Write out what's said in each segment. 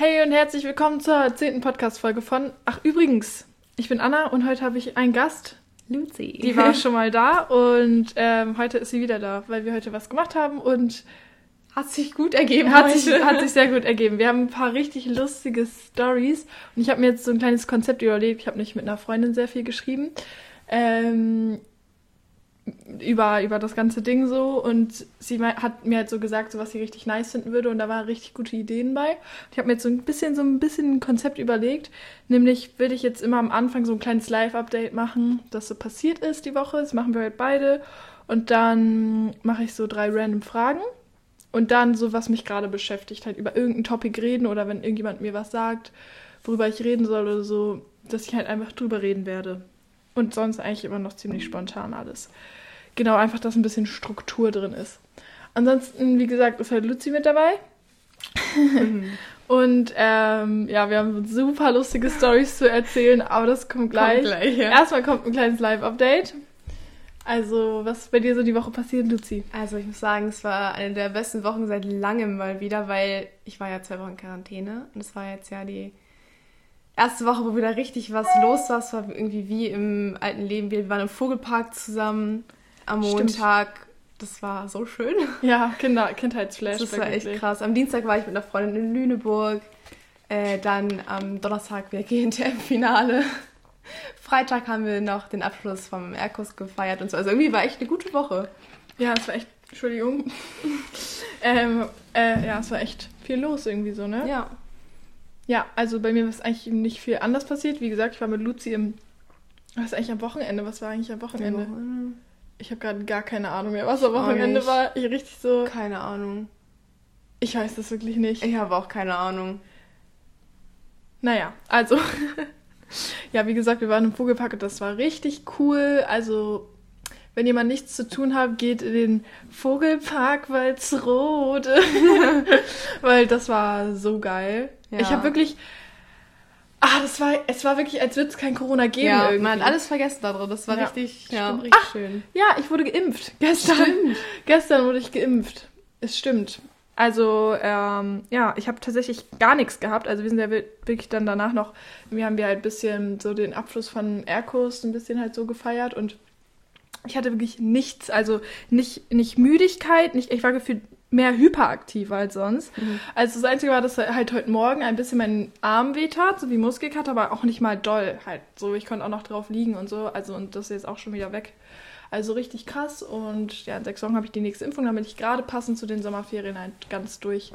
Hey und herzlich willkommen zur zehnten Podcast-Folge von. Ach, übrigens, ich bin Anna und heute habe ich einen Gast. Lucy. Die war schon mal da und ähm, heute ist sie wieder da, weil wir heute was gemacht haben und hat sich gut ergeben. Hat sich, hat sich sehr gut ergeben. Wir haben ein paar richtig lustige Stories und ich habe mir jetzt so ein kleines Konzept überlegt. Ich habe nicht mit einer Freundin sehr viel geschrieben. Ähm, über, über das ganze Ding so und sie hat mir halt so gesagt, so was sie richtig nice finden würde und da waren richtig gute Ideen bei. Ich habe mir jetzt so ein bisschen so ein bisschen ein Konzept überlegt, nämlich würde ich jetzt immer am Anfang so ein kleines Live-Update machen, das so passiert ist die Woche. Das machen wir halt beide und dann mache ich so drei random Fragen und dann so was mich gerade beschäftigt, halt über irgendein Topic reden oder wenn irgendjemand mir was sagt, worüber ich reden soll oder so, dass ich halt einfach drüber reden werde. Und sonst eigentlich immer noch ziemlich spontan alles. Genau, einfach, dass ein bisschen Struktur drin ist. Ansonsten, wie gesagt, ist halt Luzi mit dabei. Mhm. Und ähm, ja, wir haben super lustige Stories zu erzählen, aber das kommt gleich. Kommt gleich ja. Erstmal kommt ein kleines Live-Update. Also, was ist bei dir so die Woche passiert, Luzi? Also, ich muss sagen, es war eine der besten Wochen seit langem mal wieder, weil ich war ja zwei Wochen in Quarantäne und es war jetzt ja die erste Woche, wo wieder richtig was los war. Es war irgendwie wie im alten Leben. Wir waren im Vogelpark zusammen am Montag. Stimmt. Das war so schön. Ja, Kinder, Kindheitsflash. Das war echt wirklich. krass. Am Dienstag war ich mit einer Freundin in Lüneburg. Äh, dann am Donnerstag wir gehen im Finale. Freitag haben wir noch den Abschluss vom Erkus gefeiert und so. Also irgendwie war echt eine gute Woche. Ja, es war echt, Entschuldigung. ähm, äh, ja, es war echt viel los irgendwie so, ne? Ja. Ja, also bei mir ist eigentlich nicht viel anders passiert. Wie gesagt, ich war mit Luzi im. Was ist eigentlich am Wochenende? Was war eigentlich am Wochenende? Wochenende. Ich habe gerade gar keine Ahnung mehr, was am Wochenende war. Ich richtig so. Keine Ahnung. Ich weiß das wirklich nicht. Ich habe auch keine Ahnung. Naja, also. ja, wie gesagt, wir waren im Vogelpark und das war richtig cool. Also, wenn jemand nichts zu tun hat, geht in den Vogelpark Walzrode. Weil das war so geil. Ja. Ich habe wirklich. Ah, das war, es war wirklich, als würde es kein Corona geben. Ja, irgendwie. man hat alles vergessen da drin. Das war ja. richtig, ja, richtig Ach, schön. Ja, ich wurde geimpft. Gestern. Stimmt. Gestern wurde ich geimpft. Es stimmt. Also, ähm, ja, ich habe tatsächlich gar nichts gehabt. Also, wir sind ja wirklich dann danach noch, wir haben wir halt ein bisschen so den Abschluss von Airkurs ein bisschen halt so gefeiert und ich hatte wirklich nichts. Also, nicht, nicht Müdigkeit, nicht, ich war gefühlt mehr hyperaktiv als sonst. Mhm. Also das Einzige war, dass halt heute Morgen ein bisschen mein Arm wehtat, so wie Muskelkater, aber auch nicht mal doll halt. So, ich konnte auch noch drauf liegen und so. Also und das ist jetzt auch schon wieder weg. Also richtig krass. Und ja, in sechs Wochen habe ich die nächste Impfung, damit ich gerade passend zu den Sommerferien halt ganz durch.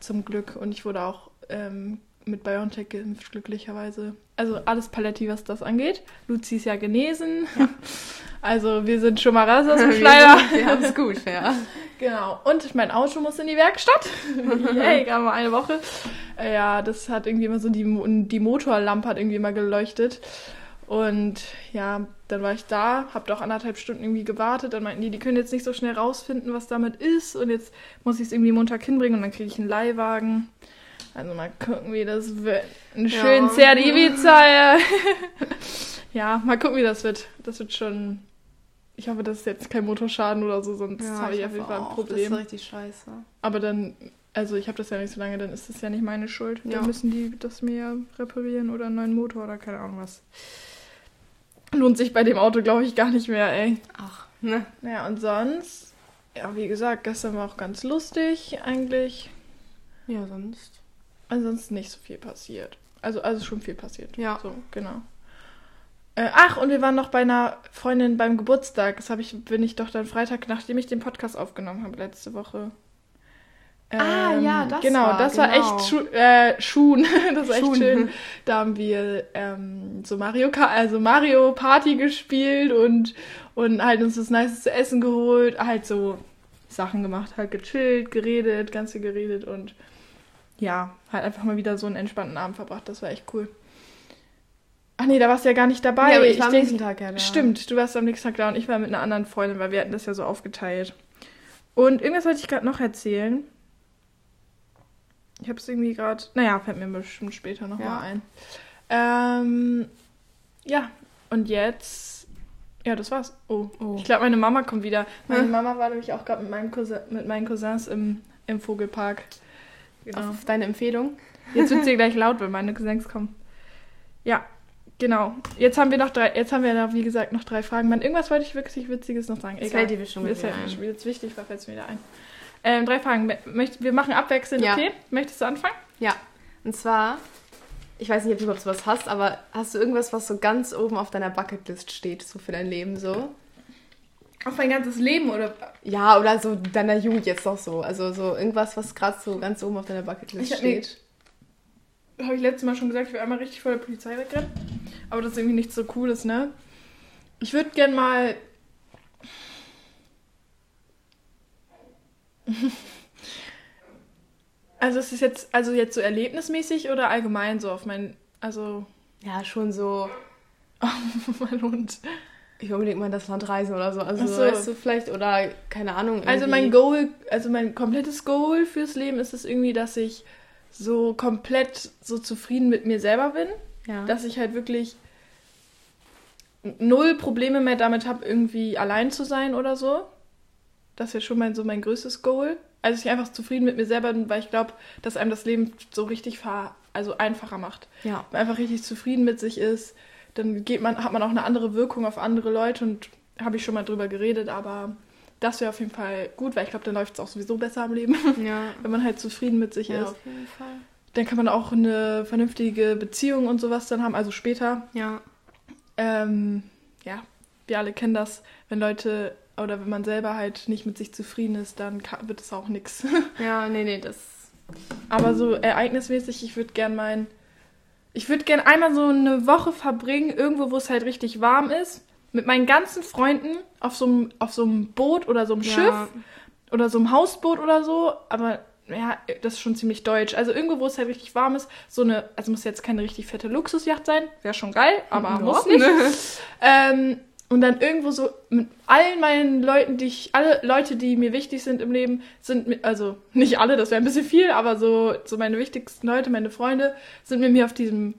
Zum Glück. Und ich wurde auch ähm, mit BioNTech geimpft, glücklicherweise. Also alles Paletti, was das angeht. Luzi ist ja genesen. Ja. Also wir sind schon mal raus aus dem Schleier. wir haben es gut, ja. Genau. Und mein Auto muss in die Werkstatt. Yay, gerade mal eine Woche. Äh, ja, das hat irgendwie immer so die, die Motorlampe hat irgendwie immer geleuchtet. Und ja, dann war ich da, hab doch anderthalb Stunden irgendwie gewartet. Dann meinten die, die können jetzt nicht so schnell rausfinden, was damit ist. Und jetzt muss ich es irgendwie Montag hinbringen und dann kriege ich einen Leihwagen. Also mal gucken, wie das wird. Einen ja. schönen Zert Ibiza. Ja. ja, mal gucken, wie das wird. Das wird schon. Ich hoffe, das ist jetzt kein Motorschaden oder so, sonst ja, habe ich, ich auf jeden Fall ein Problem. Das ist richtig scheiße. Aber dann, also ich habe das ja nicht so lange, dann ist das ja nicht meine Schuld. Ja. Dann müssen die das mir reparieren oder einen neuen Motor oder keine Ahnung was. Lohnt sich bei dem Auto, glaube ich, gar nicht mehr, ey. Ach, ne? Naja, und sonst, ja, wie gesagt, gestern war auch ganz lustig eigentlich. Ja, sonst ansonsten nicht so viel passiert. Also, also schon viel passiert. Ja. So, genau. Äh, ach, und wir waren noch bei einer Freundin beim Geburtstag. Das habe ich, bin ich doch dann Freitag, nachdem ich den Podcast aufgenommen habe, letzte Woche. Ähm, ah, ja, das genau, war, das genau. war echt Schu äh, Schuhen. das war echt schön. Da haben wir ähm, so Mario also Mario Party gespielt und, und halt uns das Nice zu essen geholt, halt so Sachen gemacht, halt gechillt, geredet, ganz viel geredet und ja, halt einfach mal wieder so einen entspannten Abend verbracht. Das war echt cool. Ach nee, da warst du ja gar nicht dabei. Ja, aber ich war ich am nächsten Tag ja da. Stimmt, du warst am nächsten Tag da und ich war mit einer anderen Freundin, weil wir hatten das ja so aufgeteilt. Und irgendwas wollte ich gerade noch erzählen. Ich habe es irgendwie gerade. Naja, fällt mir bestimmt später nochmal ja. ein. Ähm, ja, und jetzt. Ja, das war's. Oh, oh. ich glaube, meine Mama kommt wieder. Meine hm? Mama war nämlich auch gerade mit, Cousin, mit meinen Cousins im, im Vogelpark Genau. Auf deine Empfehlung. Jetzt wird sie gleich laut, wenn meine Cousins kommen. Ja, genau. Jetzt haben wir noch drei, jetzt haben wir noch, wie gesagt, noch drei Fragen. Man, irgendwas wollte ich wirklich Witziges noch sagen. Das Egal. fällt dir bestimmt Mir wieder halt ein. jetzt wichtig, war fällt mir wieder ein. Ähm, drei Fragen. Möcht, wir machen abwechselnd, Ja. okay? Möchtest du anfangen? Ja, und zwar, ich weiß nicht, ob du überhaupt sowas hast, aber hast du irgendwas, was so ganz oben auf deiner Bucketlist steht, so für dein Leben so? Auf mein ganzes Leben oder? Ja, oder so deiner Jugend jetzt noch so. Also so irgendwas, was gerade so ganz oben auf deiner Bucketlist Ich mir- steht. Habe ich letztes Mal schon gesagt, ich will einmal richtig vor der Polizei wegrennen. Aber das ist irgendwie nicht so cooles, ne? Ich würde gern mal. Also ist es jetzt, also jetzt so erlebnismäßig oder allgemein so auf mein, also Ja, schon so, mein Hund. ich unbedingt mal in das Land reisen oder so. Also so. weißt du, vielleicht, oder keine Ahnung. Also irgendwie- mein Goal, also mein komplettes Goal fürs Leben ist es irgendwie, dass ich so komplett so zufrieden mit mir selber bin. ja. dass ich halt wirklich null Probleme mehr damit habe, irgendwie allein zu sein oder so. Das wäre schon mein, so mein größtes Goal. Also ich einfach zufrieden mit mir selber bin, weil ich glaube, dass einem das Leben so richtig ver also einfacher macht. ja. Wenn man einfach richtig zufrieden mit sich ist, dann geht man, hat man auch eine andere Wirkung auf andere Leute und habe ich schon mal drüber geredet, aber das wäre auf jeden Fall gut, weil ich glaube, dann läuft es auch sowieso besser im Leben, Ja. wenn man halt zufrieden mit sich Ja, ist. auf jeden Fall. Dann kann man auch eine vernünftige Beziehung und sowas dann haben, also später. Ja. Ähm, ja, wir alle kennen das, wenn Leute oder wenn man selber halt nicht mit sich zufrieden ist, dann ka- wird es auch nix. Ja, nee, nee, das. Aber so ereignismäßig, ich würde gern mein. Ich würde gern einmal so eine Woche verbringen, irgendwo, wo es halt richtig warm ist, mit meinen ganzen Freunden auf so einem, auf so einem Boot oder so einem Ja. Schiff oder so einem Hausboot oder so. Aber ja, das ist schon ziemlich deutsch. Also irgendwo, wo es halt richtig warm ist, so eine, also muss jetzt keine richtig fette Luxusjacht sein, wäre schon geil, aber Ja. muss nicht. Ähm, und dann irgendwo so mit allen meinen Leuten, die ich, alle Leute, die mir wichtig sind im Leben, sind mit, also nicht alle, das wäre ein bisschen viel, aber so, so meine wichtigsten Leute, meine Freunde, sind mit mir auf diesem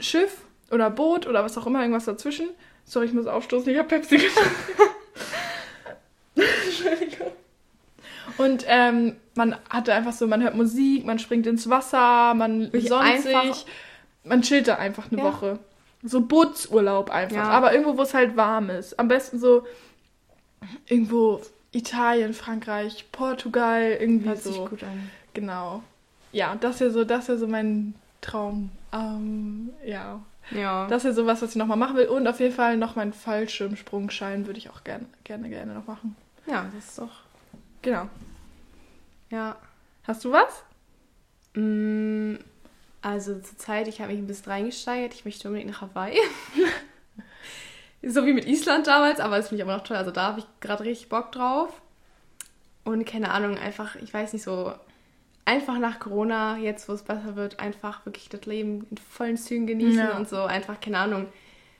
Schiff oder Boot oder was auch immer, irgendwas dazwischen. Sorry, ich muss aufstoßen, ich habe Pepsi getrunken. Entschuldigung. Und ähm, man hatte einfach so, man hört Musik, man springt ins Wasser, man sonnt sich, man chillt da einfach eine Ja. Woche. So Bootsurlaub einfach. Ja. Aber irgendwo, wo es halt warm ist. Am besten so irgendwo Italien, Frankreich, Portugal, irgendwie Hört so. sich gut an. Genau. Ja, das wäre so, das wäre so mein Traum. Ähm, ja. Ja. Das wäre so was, was ich nochmal machen will. Und auf jeden Fall noch meinen Fallschirmsprungschein würde ich auch gerne, gerne, gerne noch machen. ja, das ist doch. Genau. Ja. Hast du was? Mm, Also zur Zeit, ich habe mich ein bisschen reingesteigert. Ich möchte unbedingt nach Hawaii. so wie mit Island damals, aber das finde ich aber noch toll. Also da habe ich gerade richtig Bock drauf. Und keine Ahnung, einfach, ich weiß nicht so, einfach nach Corona, jetzt wo es besser wird, einfach wirklich das Leben in vollen Zügen genießen Ja. und so. Einfach, keine Ahnung,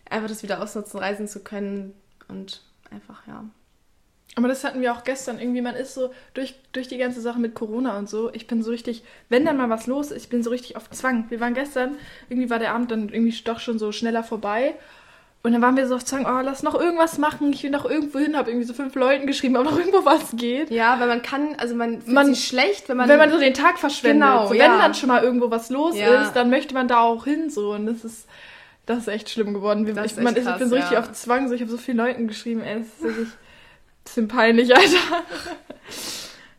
einfach das wieder ausnutzen, reisen zu können und einfach, ja. Aber das hatten wir auch gestern. Irgendwie, man ist so durch, durch die ganze Sache mit Corona und so. Ich bin so richtig, wenn dann mal was los ist, ich bin so richtig auf Zwang. Wir waren gestern, irgendwie war der Abend dann irgendwie doch schon so schneller vorbei. Und dann waren wir so auf Zwang, oh, lass noch irgendwas machen. Ich will noch irgendwo hin, habe irgendwie so fünf Leuten geschrieben, ob noch irgendwo was geht. Ja, weil man kann, also man fühlt Man- sich schlecht, wenn man, wenn man so den Tag verschwendet. Genau, so, ja. Wenn dann schon mal irgendwo was los Ja. ist, dann möchte man da auch hin. So. Und das ist, das ist echt schlimm geworden. Das ich, ist man, ist- ich krass, bin so richtig ja. auf Zwang. So, ich habe so vielen Leuten geschrieben. Ey, das ist wirklich bisschen peinlich, Alter.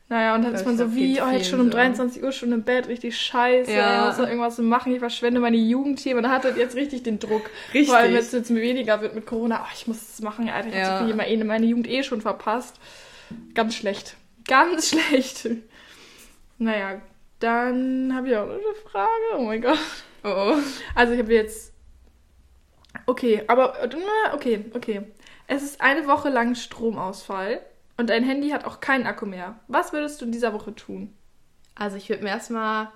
Naja, und dann ist man so wie, oh, jetzt schon um so. 23 Uhr schon im Bett, richtig scheiße, Ja. muss noch irgendwas zu machen, ich verschwende meine Jugend hier. Man hat halt jetzt richtig den Druck. Richtig. Vor allem, wenn es jetzt weniger wird mit Corona, oh, ich muss es machen, Alter, ich Ja. habe viel meine Jugend eh schon verpasst. Ganz schlecht. Ganz schlecht. Naja, dann habe ich auch noch eine Frage. Oh mein Gott. Oh, oh. Also ich habe jetzt. Okay, aber okay, okay. Es ist eine Woche lang Stromausfall und dein Handy hat auch keinen Akku mehr. Was würdest du in dieser Woche tun? Also ich würde mir erstmal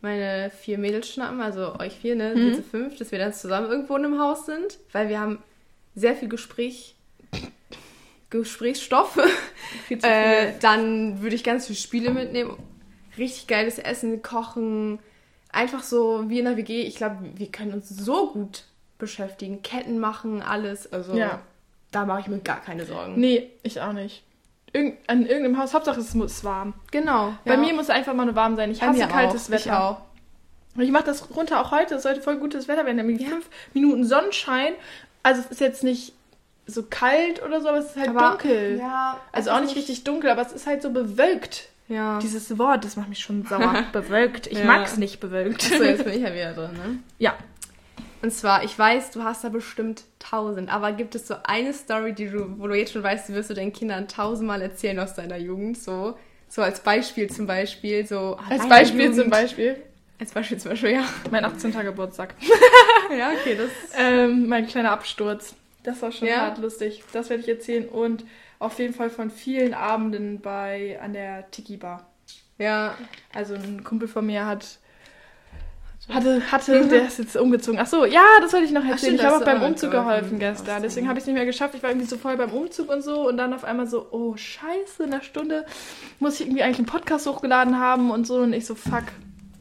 meine vier Mädels schnappen, also euch vier, ne? Mhm. Sind fünf, dass wir dann zusammen irgendwo in einem Haus sind, weil wir haben sehr viel Gespräch, Gesprächsstoff. Viel äh, viel. dann würde ich ganz viele Spiele mitnehmen, richtig geiles Essen, kochen, einfach so wie in der WG. Ich glaube, wir können uns so gut beschäftigen, Ketten machen, alles. Also Ja. da mache ich mir gar keine Sorgen. Nee, ich auch nicht. Irgend, an irgendeinem Haus. Hauptsache es muss warm. Genau. Bei ja. mir muss es einfach mal nur warm sein. Ich Bei hasse kaltes auch. Wetter. Ich auch. Und ich mache das runter auch heute. Es sollte voll gutes Wetter werden. Nämlich Ja. fünf Minuten Sonnenschein. Also es ist jetzt nicht so kalt oder so, aber es ist halt Aber- dunkel. Ja. Also es auch nicht richtig dunkel, aber es ist halt so bewölkt. Ja. Dieses Wort, das macht mich schon sauer. bewölkt. Ich Ja. mag's nicht bewölkt. so, jetzt bin ich ja wieder drin, ne? ja. Und zwar, ich weiß, du hast da bestimmt tausend, aber gibt es so eine Story, die du, wo du jetzt schon weißt, die wirst du deinen Kindern tausendmal erzählen aus deiner Jugend, so, so als Beispiel zum Beispiel, so. ah, Als Beispiel Jugend. zum Beispiel. Als Beispiel zum Beispiel, ja. Mein 18. Geburtstag. ja, okay, das. Ähm, mein kleiner Absturz. Das war schon Ja. hart lustig. Das werde ich erzählen. Und auf jeden Fall von vielen Abenden bei an der Tiki Bar. Ja. Also ein Kumpel von mir hat hatte, hatte, der ist jetzt umgezogen. Ach so, ja, das wollte ich noch erzählen. stimmt, ich habe auch beim auch Umzug mitgeholfen. geholfen gestern. Ach. Deswegen habe ich es nicht mehr geschafft. Ich war irgendwie so voll beim Umzug und so. Und dann auf einmal so, oh scheiße, in einer Stunde muss ich irgendwie eigentlich einen Podcast hochgeladen haben und so. Und ich so, fuck,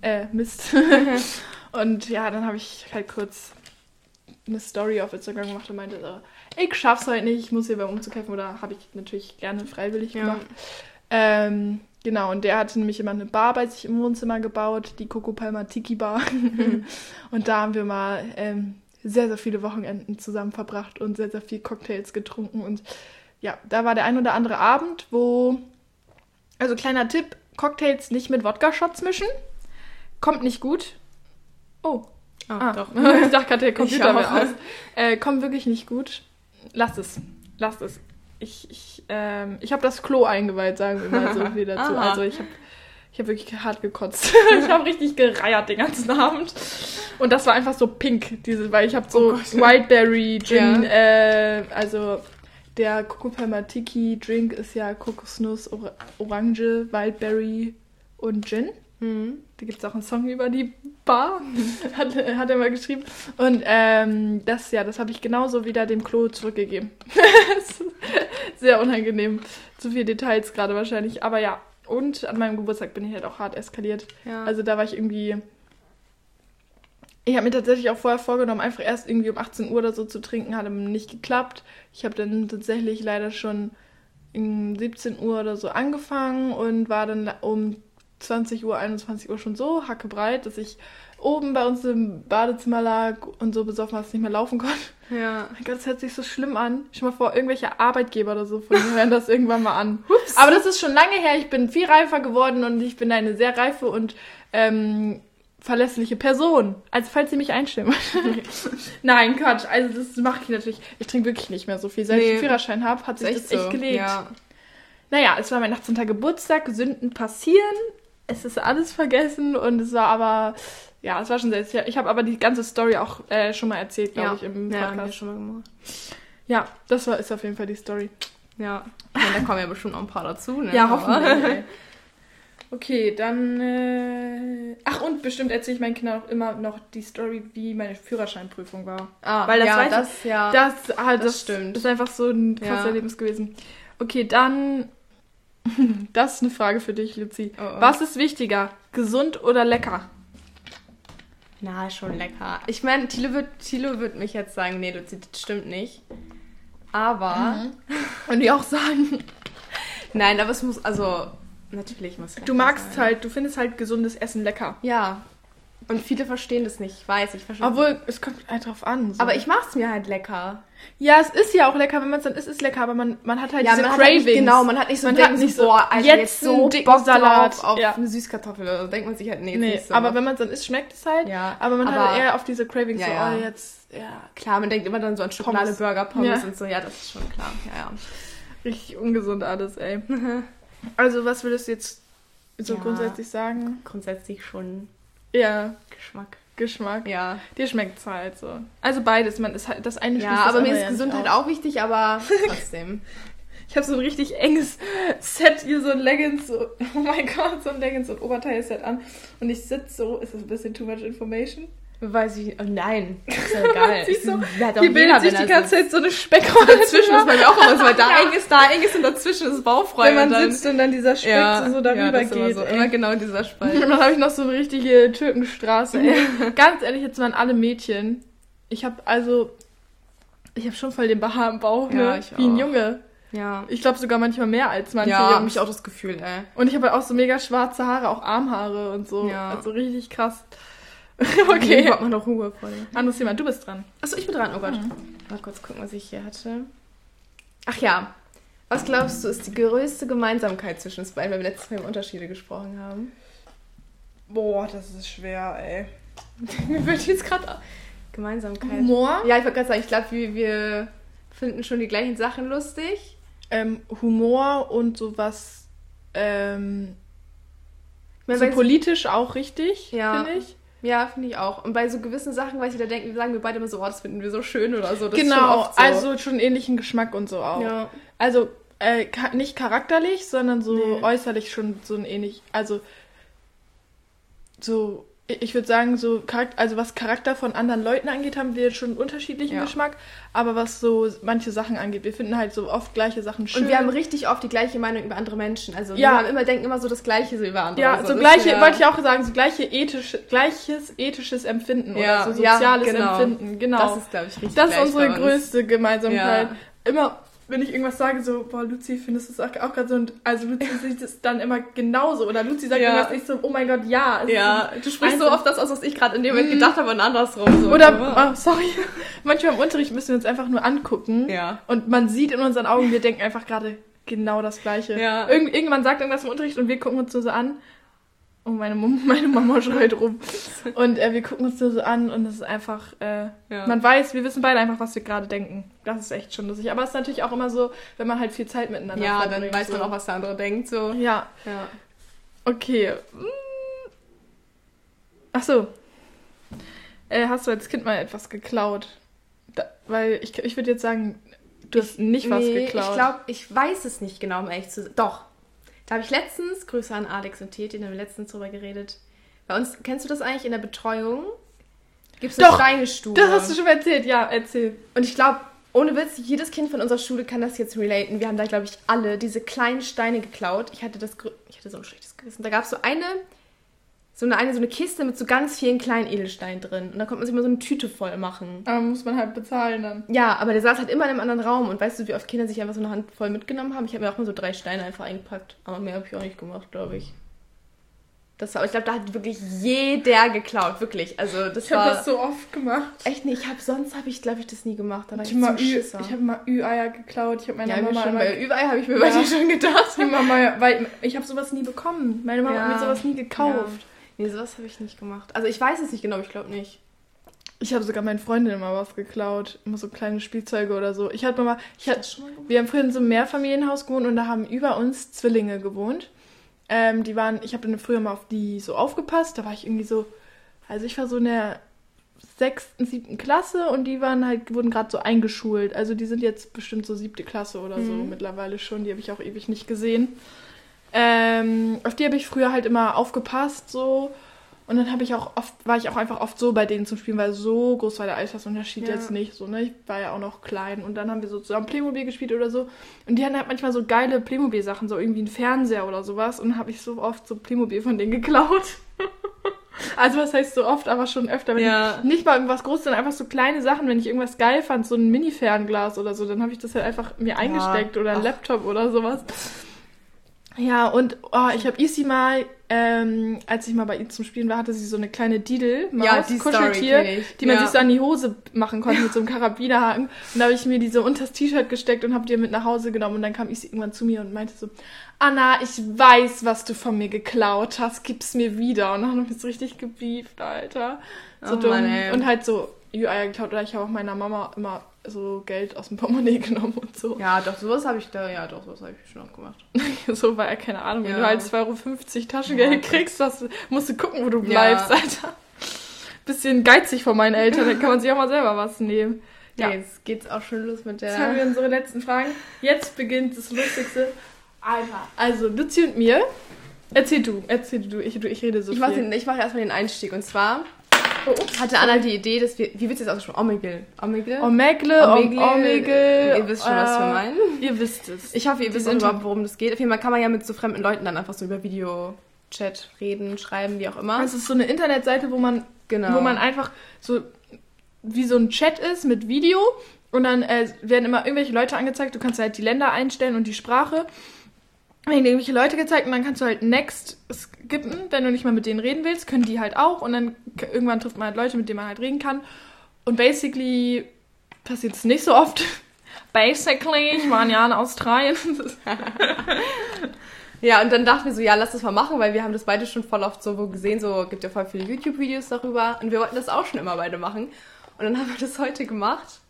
äh, Mist. und ja, dann habe ich halt kurz eine Story auf Instagram gemacht und meinte so, ich schaff's heute nicht, ich muss hier beim Umzug helfen. Oder habe ich natürlich gerne freiwillig Ja. gemacht. Ähm, genau, und der hatte nämlich immer eine Bar bei sich im Wohnzimmer gebaut, die Coco Palma Tiki Bar. und da haben wir mal ähm, sehr, sehr viele Wochenenden zusammen verbracht und sehr, sehr viel Cocktails getrunken. Und ja, da war der ein oder andere Abend, wo, also kleiner Tipp, Cocktails nicht mit Wodka-Shots mischen. Kommt nicht gut. Oh, Ah, Ah, doch. ich dachte gerade, der Computer wäre aus. Äh, kommt wirklich nicht gut. Lasst es. Lasst es. Ich, ich, ähm, ich habe das Klo eingeweiht, sagen wir mal so viel dazu. Also ich habe ich hab wirklich hart gekotzt. ich habe richtig gereiert den ganzen Abend. Und das war einfach so pink, diese, weil ich habe so Oh. Wildberry Gin, Ja. äh, also der Coco Palma Tiki Drink ist ja Kokosnuss, Or Orange, Wildberry und Gin. Mhm. Da gibt es auch einen Song über die Bar, hat, hat er mal geschrieben. Und ähm, das, ja, das habe ich genauso wieder dem Klo zurückgegeben. Sehr unangenehm. Zu viele Details gerade wahrscheinlich. Aber ja, und an meinem Geburtstag bin ich halt auch hart eskaliert. Ja. Also da war ich irgendwie. Ich habe mir tatsächlich auch vorher vorgenommen, einfach erst irgendwie um 18 Uhr oder so zu trinken, hat nicht geklappt. Ich habe dann tatsächlich leider schon um 17 Uhr oder so angefangen und war dann um 20 Uhr, 21 Uhr schon so hackebreit, dass ich oben bei uns im Badezimmer lag und so besoffen, dass ich nicht mehr laufen konnte. ja. Mein Gott, das hört sich so schlimm an. Stell mal vor, irgendwelche Arbeitgeber oder so von mir hören das irgendwann mal an. Aber das ist schon lange her. Ich bin viel reifer geworden und ich bin eine sehr reife und ähm, verlässliche Person. Also falls ihr mich wollt. Nein, Quatsch. Also das mache ich natürlich. Ich trinke wirklich nicht mehr so viel. Seit ich Nee. den Führerschein habe, hat sich das echt gelegt. Ja. Naja, es war mein 18. Geburtstag. Sünden passieren. Es ist alles vergessen und es war aber... Ja, es war schon sehr... Ich habe aber die ganze Story auch äh, schon mal erzählt, glaube Ja. ich, im ja, haben wir Podcast. schon mal gemacht. Ja, das war, ist auf jeden Fall die Story. Ja. Und da kommen ja bestimmt noch ein paar dazu, ne? Ja, hoffentlich. Okay, dann. Äh... Ach, und bestimmt erzähle ich meinen Kindern auch immer noch die Story, wie meine Führerscheinprüfung war. Ah, Weil das ja, weiß ich- das, ja. Das, halt, das das, stimmt. ist einfach so ein krasses Ja. Erlebnis gewesen. Okay, dann. Das ist eine Frage für dich, Luzi. Oh, oh. Was ist wichtiger? Gesund oder lecker? Na, schon lecker. Ich meine, Thilo wird, Thilo wird mich jetzt sagen, nee, Luzi, das stimmt nicht. Aber, Und die auch sagen, nein, aber es muss, also, natürlich muss du magst sein. halt, du findest halt gesundes Essen lecker. Ja. Und viele verstehen das nicht, ich weiß, ich verstehe Obwohl, es kommt halt drauf an. So. Aber ich mach's mir halt lecker. Ja, es ist ja auch lecker, wenn man es dann isst, ist lecker, aber man, man hat halt diese man hat Cravings. halt nicht, genau, man hat nicht so, Man denkt hat nicht so, boah, Alter, jetzt jetzt so dicken Bock Salat. auf Ja. eine Süßkartoffel. Da denkt man sich halt, nee, Nee, so. aber wenn man es dann isst, schmeckt es halt. Ja, aber man hat aber- halt eher auf diese Cravings Ja, so, ja. oh, jetzt, ja, Klar, man denkt immer dann so an Pommes. Schokolade, Burger, Pommes Ja. und so. Ja, das ist schon klar. Ja, ja. richtig ungesund alles, ey. also, was würdest du jetzt so Ja. grundsätzlich sagen? Grundsätzlich schon Ja, Geschmack. Geschmack. Ja. Dir schmeckt's halt so. Also beides, man ist halt das eine Ja, aber mir ist Gesundheit nicht auch wichtig, aber trotzdem. Ich habe so ein richtig enges Set hier, so ein Leggings, so, oh mein Gott, so ein Leggings und Oberteil-Set an. Und ich sitze so, ist das ein bisschen too much information? Weiß ich, oh nein, ist ja egal. Siehst du, hat Hier bildet sich die ganze. Zeit so eine Speckrolle Dazwischen ist bei mir auch immer so, weil da Ja. eng ist, da eng ist und dazwischen ist Bauchfrei. Wenn man dann, sitzt und dann dieser Speck ja, so darüber ja, ist immer geht. So, immer genau dieser Spalt. Und dann habe ich noch so eine richtige Türkenstraße. Ganz ehrlich, jetzt waren alle Mädchen. Ich habe also, ich habe schon voll den Behaar im Bauch, ne? Ja, ich Wie ein. Junge. Ja. Ich glaube sogar manchmal mehr als manche Ja, habe ich auch das Gefühl, ey. Und ich habe halt auch so mega schwarze Haare, auch Armhaare und so. Ja. Also richtig krass. Okay. hat man noch Ruhe vor dir. Anderes Thema, du bist dran. Achso, ich bin dran. Oh Gott. Mhm. Mal kurz gucken, was ich hier hatte. Ach ja. Was glaubst du, ist die größte Gemeinsamkeit zwischen uns beiden, weil wir letztes Mal über Unterschiede gesprochen haben? Boah, das ist schwer, ey. Mir wird jetzt gerade Gemeinsamkeit. Humor? Ja, ich wollte gerade sagen, ich glaube, wir, wir finden schon die gleichen Sachen lustig. Ähm, Humor und sowas, ähm, Ich meine, so politisch auch richtig, Ja. finde ich. Ja, finde ich auch. Und bei so gewissen Sachen, weil ich wieder denke, sagen wir beide immer so, oh, das finden wir so schön oder so. Das ist schon genau, oft so. also schon ähnlichen Geschmack und so auch. Ja. Also äh, nicht charakterlich, sondern so Nee. äußerlich schon so ein ähnlich. Also so, ich würde sagen, so Charakter, also was Charakter von anderen Leuten angeht, haben wir schon unterschiedlichen Ja. Geschmack. Aber was so manche Sachen angeht, wir finden halt so oft gleiche Sachen schön. Und wir haben richtig oft die gleiche Meinung über andere Menschen. Also Ja. wir haben immer, denken immer so das Gleiche so über andere. ja, Also so das- gleiche, ja. wollte ich auch sagen, so gleiche ethische, gleiches ethisches Empfinden Ja, oder so soziales genau. Empfinden. Genau. Das ist, glaube ich, richtig Das ist unsere größte Gemeinsamkeit. Ja. Immer, wenn ich irgendwas sage, so, boah, Luzi, findest du das auch, gerade so, und also Luzi sieht es dann immer genauso. Oder Luzi sagt Ja. irgendwas, ich so, oh mein Gott, ja. Es Ja, du sprichst so oft das aus, was ich gerade in dem Moment gedacht habe und andersrum. So. Oder, oh, sorry, manchmal im Unterricht müssen wir uns einfach nur angucken. Ja. Und man sieht in unseren Augen, wir denken einfach gerade genau das Gleiche. Ja. Irgend, irgendwann sagt irgendwas im Unterricht und wir gucken uns nur so an. Oh, meine, Mom meine Mama schreit rum. Und äh, wir gucken uns nur so an und es ist einfach, äh, Ja. man weiß, wir wissen beide einfach, was wir gerade denken. Das ist echt schon lustig. Aber es ist natürlich auch immer so, wenn man halt viel Zeit miteinander ja, dann weiß man so. auch, was der andere denkt. So. Ja, Ja. okay. Mm. Ach so. Äh, hast du als Kind mal etwas geklaut? Da, weil ich, ich würde jetzt sagen, du hast nicht was nee, geklaut. ich glaube, ich weiß es nicht genau, um ehrlich zu sein. Doch. Da habe ich letztens, Grüße an Alex und Teti, da haben wir letztens drüber geredet. Bei uns, kennst du das eigentlich in der Betreuung? Gibt es eine Doch, Steinestube. das hast du schon erzählt. Ja, erzähl. Und ich glaube, ohne Witz, jedes Kind von unserer Schule kann das jetzt relaten. Wir haben da, glaube ich, alle diese kleinen Steine geklaut. Ich hatte das, ich hatte so ein schlechtes Gewissen. Da gab es so eine, so eine, eine, so eine Kiste mit so ganz vielen kleinen Edelsteinen drin. Und da konnte man sich mal so eine Tüte voll machen. Aber muss man halt bezahlen dann. Ja, aber der saß halt immer in einem anderen Raum. Und weißt du, wie oft Kinder sich einfach so eine Handvoll mitgenommen haben? Ich habe mir auch mal so drei Steine einfach eingepackt. Aber mehr habe ich auch nicht gemacht, glaube ich. Das war, ich glaube, da hat wirklich jeder geklaut, wirklich. Also das Ich habe das so oft gemacht. echt nicht. Ich habe sonst habe ich, glaube ich, das nie gemacht. Da war Ich ich, habe mal, Ü- ich hab mal Ü-Eier geklaut. Ich habe meiner ja, Mama schon, immer bei überall habe ich mir Ja. bei dir schon gedacht. Mama, weil ich habe sowas nie bekommen. Meine Mama Ja. hat mir sowas nie gekauft. Nee, sowas habe ich nicht gemacht. Also ich weiß es nicht genau, ich glaube nicht. Ich habe sogar meinen Freundinnen immer was geklaut. Immer so kleine Spielzeuge oder so. Ich hatte mal, ich hatte, mal wir haben früher in so einem Mehrfamilienhaus gewohnt und da haben über uns Zwillinge gewohnt. Ähm, die waren, ich habe dann früher mal auf die so aufgepasst. Da war ich irgendwie so, also ich war so in der sechsten, siebten Klasse und die waren halt, wurden gerade so eingeschult. Also die sind jetzt bestimmt so siebte Klasse oder so Mhm. mittlerweile schon. Die habe ich auch ewig nicht gesehen. Ähm, auf die habe ich früher halt immer aufgepasst so. Und dann habe ich auch oft, war ich auch einfach oft so bei denen zum Spielen, weil so groß war der Altersunterschied Ja. jetzt nicht. So, ne? Ich war ja auch noch klein. Und dann haben wir so zusammen Playmobil gespielt oder so. Und die hatten halt manchmal so geile Playmobil-Sachen, so irgendwie einen Fernseher oder sowas. Und dann habe ich so oft so Playmobil von denen geklaut. also was heißt so oft, aber schon öfter. Wenn Ja. ich, nicht mal irgendwas Großes, sondern einfach so kleine Sachen. Wenn ich irgendwas geil fand, so ein Mini-Fernglas oder so, dann habe ich das halt einfach mir eingesteckt oder ein. Laptop oder sowas. Ja, und oh, ich habe Isi mal, ähm, als ich mal bei ihr zum Spielen war, hatte sie so eine kleine Didel, Ja, die Kuscheltier, die man Ja. sich so an die Hose machen konnte mit so einem Karabinerhaken. Und da habe ich mir die so unter das T-Shirt gesteckt und habe die mit nach Hause genommen. Und dann kam Isi irgendwann zu mir und meinte so, Anna, ich weiß, was du von mir geklaut hast, gib's mir wieder. Und dann haben wir so richtig gebieft, Alter. So Oh dumm. Mann, und halt so Ü-Eier geklaut. Oder ich habe auch meiner Mama immer so Geld aus dem Portemonnaie genommen und so. Ja, doch, sowas habe ich da, ja, doch, sowas habe ich schon auch gemacht. So, weil, keine Ahnung, wenn Ja. du halt 2,50 Euro Taschengeld Ja. kriegst, was, musst du gucken, wo du Ja. bleibst, Alter. Bisschen geizig von meinen Eltern, dann kann man sich auch mal selber was nehmen. Ja. Ja. jetzt geht's auch schon los mit Jetzt haben wir der. unsere letzten Fragen. Jetzt beginnt das Lustigste. Alter. Also, Luzi und mir. Erzähl du, erzähl du, ich, du, ich rede so Ich viel. mache ich mach erstmal den Einstieg. Und zwar Oh. hatte Anna die Idee, dass wir. Wie wird es jetzt ausgesprochen? Omegle. Omegle? Omegle, Omegle. Omegle. Ihr wisst schon, was wir äh, meinen. Ihr wisst es. Ich hoffe, ihr wisst überhaupt, worum das geht. Auf jeden Fall kann man ja mit so fremden Leuten dann einfach so über Videochat reden, schreiben, wie auch immer. Es ist so eine Internetseite, wo man genau. wo man einfach so wie so ein Chat ist mit Video Und dann äh, werden immer irgendwelche Leute angezeigt. Du kannst halt die Länder einstellen und die Sprache. Werden irgendwelche Leute gezeigt und dann kannst du halt Next skippen, wenn du nicht mal mit denen reden willst, können die halt auch. Und dann irgendwann trifft man halt Leute, mit denen man halt reden kann. Und basically passiert es nicht so oft. Basically, ich war ein Jahr in Australien. Ja, und dann dachten wir so, ja, lass das mal machen, weil wir haben das beide schon voll oft so gesehen, so gibt ja voll viele YouTube-Videos darüber und wir wollten das auch schon immer beide machen. Und dann haben wir das heute gemacht.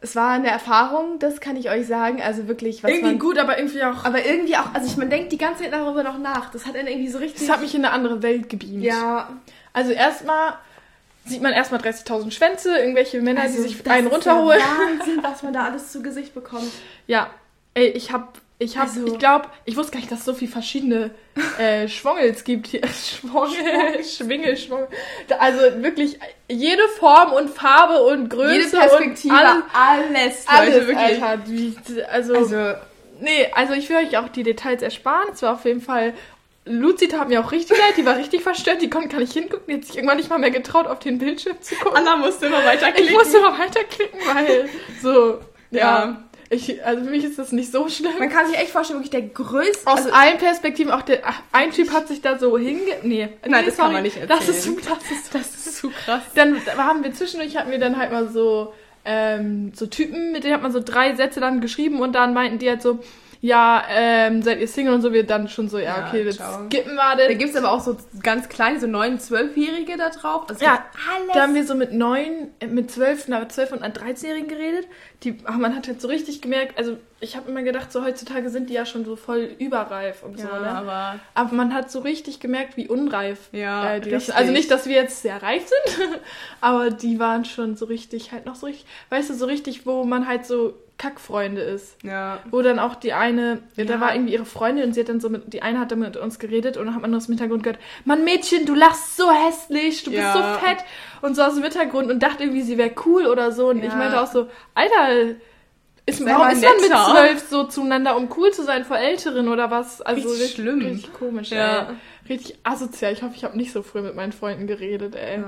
Es war eine Erfahrung, das kann ich euch sagen, also wirklich, was irgendwie man, gut, aber irgendwie auch. aber irgendwie auch, also ich, man denkt die ganze Zeit darüber noch nach. Das hat einen irgendwie so richtig. Das hat mich in eine andere Welt gebeamt. ja, Also erstmal sieht man erstmal 30.000 Schwänze, irgendwelche Männer, also die sich einen runterholen. Wahnsinn, was man da alles zu Gesicht bekommt. Ja, ey, ich hab, ich hab, Also- ich glaube, ich wusste gar nicht, dass es so viele verschiedene äh, Schwongels gibt hier. Schwongel, Schwingel, Schwongel. Also wirklich jede Form und Farbe und Größe Jede Perspektive, und alles, alles, alles Leute, wirklich. Alter. Also, Also, nee, also ich will euch auch die Details ersparen. Es war auf jeden Fall Luzi tat mir auch richtig leid, die war richtig verstört, die konnte gar nicht hingucken, die hat sich irgendwann nicht mal mehr getraut, auf den Bildschirm zu gucken. Anna musste immer weiterklicken. Ich musste mal weiterklicken, weil so, ja. Ja. Ich, also für mich ist das nicht so schlimm. Man kann sich echt vorstellen, wirklich der größte. Aus also, allen Perspektiven, auch der, ach, ein Typ hat sich da so hinge... Nee, Nein, nee, das kann man nicht Das ist, erzählen. das ist, das ist zu krass. dann haben wir zwischendurch, hatten wir dann halt mal so, ähm, so Typen, mit denen hat man so drei Sätze dann geschrieben und dann meinten die halt so, ja, ähm, seid ihr Single und so, wir dann schon so, ja, Ja, okay, jetzt ciao. skippen wir Da das. gibt es aber auch so ganz kleine, so 9-, 12-Jährige da drauf. Also Ja, alles. Da haben wir so mit neun, äh, mit zwölf, na, zwölf und einer 13-Jährigen geredet. Die, ach, man hat halt so richtig gemerkt, also ich habe immer gedacht, so heutzutage sind die ja schon so voll überreif und so, ja, ne? aber Aber man hat so richtig gemerkt, wie unreif Ja, äh, die das richtig. Also nicht, dass wir jetzt sehr reif sind, aber die waren schon so richtig, halt noch so richtig, weißt du, so richtig, wo man halt so Kackfreunde ist. ja. Wo dann auch die eine, Ja. da war irgendwie ihre Freundin und sie hat dann so mit, die eine hat dann mit uns geredet und dann hat man nur aus dem Hintergrund gehört, Mann Mädchen, du lachst so hässlich, du bist Ja. so fett und so aus dem Hintergrund und dachte irgendwie, sie wäre cool oder so und ich meinte auch so, Alter, ist, warum ist man mit zwölf so zueinander, um cool zu sein vor Älteren oder was? Also Richtig schlimm. Richtig komisch, Ja. ey. Richtig asozial. Ich hoffe, ich habe nicht so früh mit meinen Freunden geredet, ey.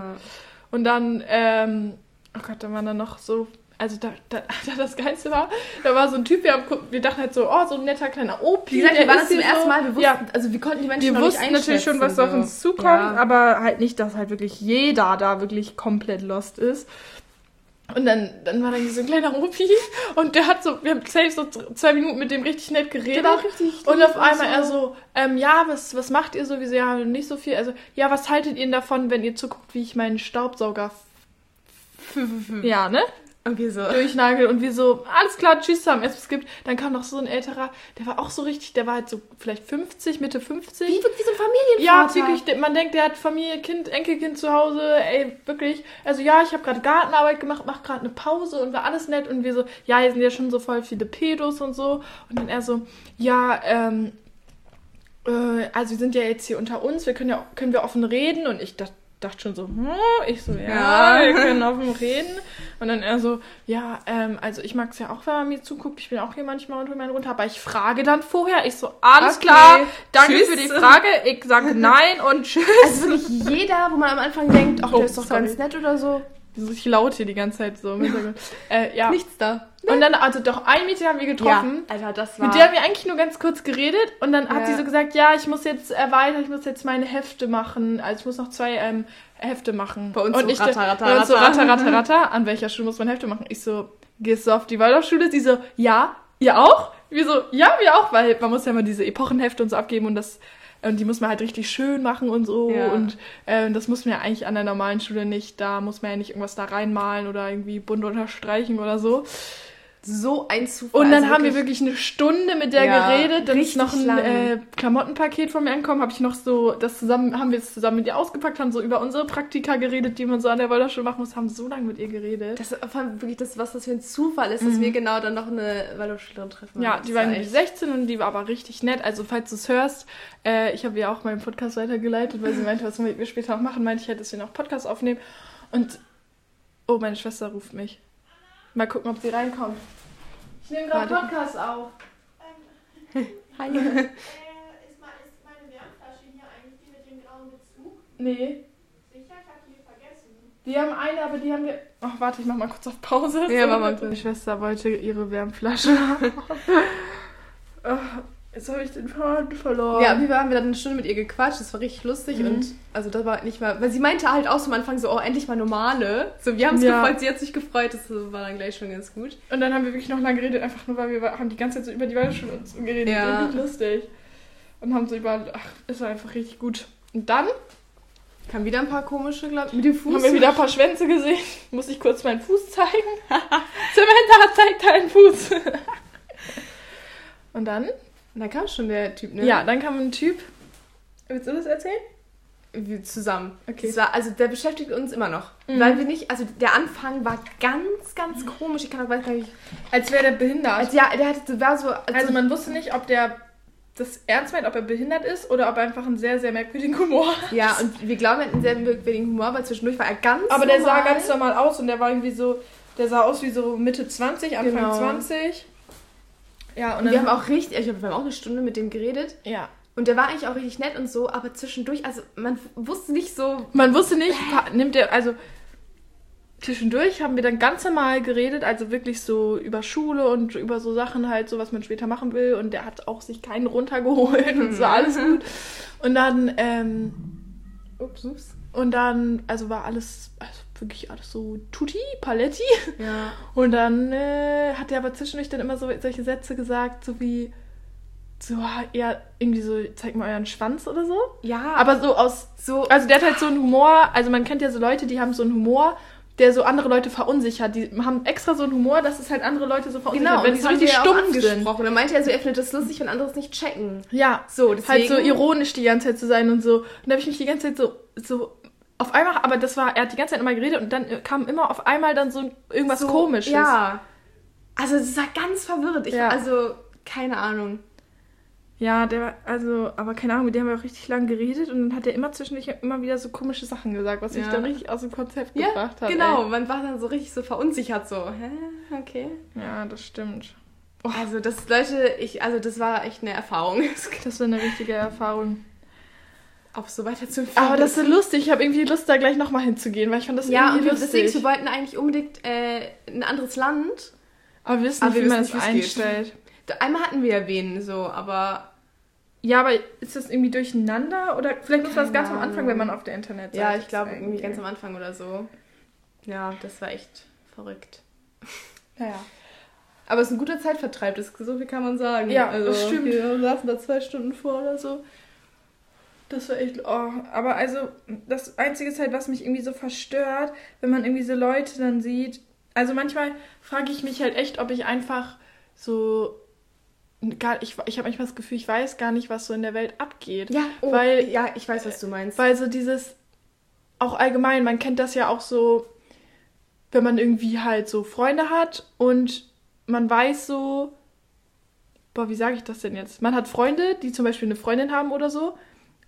Und dann, ähm, oh Gott, da waren dann noch so, also da, da, da das Geilste war, da war so ein Typ, wir, wir dachten halt so, oh, so ein netter kleiner Opi. Wie gesagt, wir waren das zum ersten so. Mal, wir wussten, Ja, also wir konnten die Menschen wir noch wussten natürlich schon, was einschätzen, auf uns so. zukommt, Ja. aber halt nicht, dass halt wirklich jeder da wirklich komplett lost ist. Und dann, dann war da so ein kleiner Opi und der hat so, wir haben safe so zwei Minuten mit dem richtig nett geredet. Der war richtig Und auf einmal so. er so, ähm, ja, was, was macht ihr so? Wie so, ja, nicht so viel. Also, ja, was haltet ihr denn davon, wenn ihr zuguckt, wie ich meinen Staubsauger, ja, ne? Und wir so. Durchnagel und wir so, alles klar, tschüss, haben es gibt. Dann kam noch so ein älterer, der war auch so richtig, der war halt so vielleicht 50, Mitte 50. Wie, wie so ein Ja, Familienvater. wirklich, der- man denkt, der hat Familie, Kind, Enkelkind zu Hause, ey, wirklich. Also ja, ich habe gerade Gartenarbeit gemacht, mach gerade eine Pause und war alles nett und wir so, ja, hier sind ja schon so voll viele Pedos und so. Und dann er so, ja, ähm, äh, also wir sind ja jetzt hier unter uns, wir können ja, können wir offen reden und ich dachte, dachte schon so, hm, ich so, ja, Ja. wir können offen reden. Und dann er so, ja, ähm, also ich mag es ja auch, wenn man mir zuguckt. Ich bin auch hier manchmal unter meinen runter, aber ich frage dann vorher. Ich so, alles Okay. klar, danke Tschüss. für die Frage. Ich sage nein und tschüss. Also wirklich jeder, wo man am Anfang denkt, ach, Oh, der ist doch sorry. ganz nett oder so. Ich laut hier die ganze Zeit so im Hintergrund. äh, ja. Nichts da. Und dann, also doch ein Mädchen haben wir getroffen. Alter, das war... Mit der haben wir eigentlich nur ganz kurz geredet und dann hat Ja. sie so gesagt, ja, ich muss jetzt äh, weiter, ich muss jetzt meine Hefte machen. Also ich muss noch zwei ähm, Hefte machen. Bei uns und so ich, ratter, ratter, so ratter, ratter, ratter. An welcher Schule muss man Hefte machen? Ich so, gehst du auf die Waldorfschule? Sie so, ja, ihr auch? Wir so, ja, wir auch, weil man muss ja immer diese Epochenhefte und so abgeben und das und die muss man halt richtig schön machen und so. Ja. Und äh, das muss man ja eigentlich an der normalen Schule nicht. Da muss man ja nicht irgendwas da reinmalen oder irgendwie bunt unterstreichen oder so. So ein Zufall. Und dann also haben wir wirklich eine Stunde mit der Ja, geredet. Dann ist noch ein äh, Klamottenpaket von mir angekommen. Habe ich noch so, das zusammen, haben wir es zusammen mit ihr ausgepackt, haben so über unsere Praktika geredet, die man so an der Waldorfschule machen muss, haben so lange mit ihr geredet. Das ist allem wirklich das, was das für ein Zufall ist, dass wir genau dann noch eine Waldorfschülerin treffen. Mhm. ja, die war war irgendwie 16 und die war aber richtig nett. Also falls du es hörst, äh, ich habe ihr auch meinen Podcast weitergeleitet, weil sie meinte, was wir später noch machen, meinte ich halt, dass wir noch Podcast aufnehmen. Und oh, meine Schwester ruft mich. Mal gucken, ob sie reinkommt. Ich nehme gerade. Podcast auf. Hi. Äh, ist, meine Wärmflasche hier eigentlich die mit dem grauen Bezug? Nee. Sicher, ich habe die vergessen. Die haben eine, aber die haben wir. Ach, warte, ich mach mal kurz auf Pause. Ja, mal Meine Schwester wollte ihre Wärmflasche Jetzt habe ich den Faden verloren. Ja, wir haben wir dann eine Stunde mit ihr gequatscht, das war richtig lustig Mhm. und also das war nicht mal, weil sie meinte halt auch so am Anfang so, oh, endlich mal normale. So, wir haben es Ja. gefreut, sie hat sich gefreut, das war dann gleich schon ganz gut. Und dann haben wir wirklich noch lange geredet, einfach nur, weil wir haben die ganze Zeit so über die Waldschule und so geredet. Ja. Richtig lustig. Und haben so über. Ach, es war einfach richtig gut. Und dann Kam wieder ein paar komische, glaub mit dem Fuß. haben wir wieder ein paar Schwänze gesehen. Muss ich kurz meinen Fuß zeigen? Samantha zeigt deinen Fuß. Und dann? Und dann kam schon der Typ, ne? Ja, dann kam ein Typ. Willst du das erzählen? Wir zusammen. Okay. Das war, also der beschäftigt uns immer noch. Mhm. Weil wir nicht, also der Anfang war ganz, ganz komisch. Ich kann auch weiß gar nicht. Als wäre der behindert. Also ja, der hatte, war so. Also, Also man wusste nicht, ob der das ernst meint, ob er behindert ist oder ob er einfach einen sehr, sehr merkwürdigen Humor hat. ja, und wir glauben, er hat einen sehr merkwürdigen Humor, weil zwischendurch war er ganz Aber der sah normal. ganz normal aus und der war irgendwie so, der sah aus wie so Mitte 20, Anfang Genau. 20. Ja, und Und wir haben auch richtig, ich glaube, wir haben auch eine Stunde mit dem geredet. ja. Und der war eigentlich auch richtig nett und so, aber zwischendurch, also man wusste nicht so. Man wusste nicht, nimmt er, also zwischendurch haben wir dann ganz normal geredet, also wirklich so über Schule und über so Sachen halt, so was man später machen will. Und der hat auch sich keinen runtergeholt und so alles gut. Und dann, ähm, Ups, ups. und dann, also war alles, also wirklich alles so tutti, paletti. Ja. Und dann äh, hat er aber zwischendurch dann immer so solche Sätze gesagt, so wie, so, ja, irgendwie so, zeig mal euren Schwanz oder so. Ja, Aber so aus, so. also der hat halt so einen Humor, also man kennt ja so Leute, die haben so einen Humor, der so andere Leute verunsichert. Die haben extra so einen Humor, dass es halt andere Leute so verunsichert, genau, wenn die so richtig stumpf sind. Und meinte er so, er findet das lustig, wenn andere es nicht checken. Ja, So, halt deswegen. so ironisch die ganze Zeit zu sein und so. Und da habe ich mich die ganze Zeit so, so auf einmal, aber das war, er hat die ganze Zeit immer geredet und dann kam immer auf einmal dann so irgendwas so, Komisches. Ja. Also es war ganz verwirrt. Ich, Ja. Also, keine Ahnung. Ja, der war, also, aber keine Ahnung, mit dem haben wir auch richtig lange geredet und dann hat er immer zwischendurch immer wieder so komische Sachen gesagt, was mich Ja. dann richtig aus dem Konzept Ja, gebracht hat. genau. Ey. Man war dann so richtig so verunsichert, so, hä, okay. Ja, das stimmt. Also das, Leute, ich, also das war echt eine Erfahrung, Das war eine richtige Erfahrung. Auch so weiterzuführen. Aber das ist so lustig. Ich habe irgendwie Lust, da gleich nochmal hinzugehen, weil ich fand das ja, und irgendwie wir, lustig. deswegen, wir wollten eigentlich unbedingt äh, ein anderes Land. aber wir wissen Aber nicht, wir wie man das einstellt. Einmal hatten wir ja wen, so, aber Ja, aber ist das irgendwie durcheinander? Oder vielleicht ist das ganz am Ahnung. Anfang, wenn man auf der Internetseite ja, ich glaube irgendwie ganz am Anfang oder so. Ja, das war echt verrückt. Naja. Aber es ist ein guter Zeitvertreib, das, so viel kann man sagen. Ja, also, das stimmt. Wir saßen da zwei Stunden vor oder so. Das war echt. Oh, aber also, das Einzige ist halt, was mich irgendwie so verstört, wenn man irgendwie so Leute dann sieht. Also manchmal frage ich mich halt echt, ob ich einfach so. Gar, ich ich habe manchmal das Gefühl, ich weiß gar nicht, was so in der Welt abgeht. Ja, oh, Weil- ja, ich weiß, was du meinst. Weil so dieses, auch allgemein, man kennt das ja auch so, wenn man irgendwie halt so Freunde hat und man weiß so, boah, wie sage ich das denn jetzt? Man hat Freunde, die zum Beispiel eine Freundin haben oder so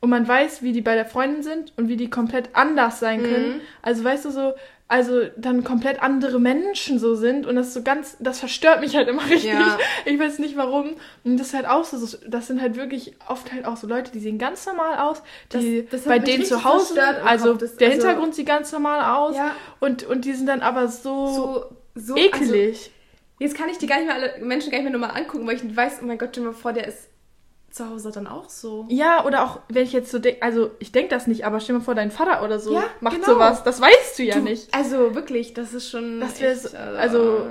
und man weiß, wie die bei der Freundin sind und wie die komplett anders sein können. Mhm. Also weißt du so, also dann komplett andere Menschen so sind und das so ganz, das verstört mich halt immer richtig. Ja. Ich weiß nicht warum. Und das ist halt auch so, das sind halt wirklich oft halt auch so Leute, die sehen ganz normal aus, die Das- das bei denen zu Hause, also. Das- der also- Hintergrund sieht ganz normal aus Ja. und, und die sind dann aber so, so, so ekelig. Also, jetzt kann ich die gar nicht mehr alle Menschen gar nicht mehr nochmal angucken, weil ich weiß, oh mein Gott, stell mal vor, der ist zu Hause dann auch so. ja, oder auch, wenn ich jetzt so denke, also ich denke das nicht, aber stell dir mal vor, dein Vater oder so Ja, macht genau. sowas. Das weißt du ja Du, nicht. Also wirklich, das ist schon. Das echt, so- also-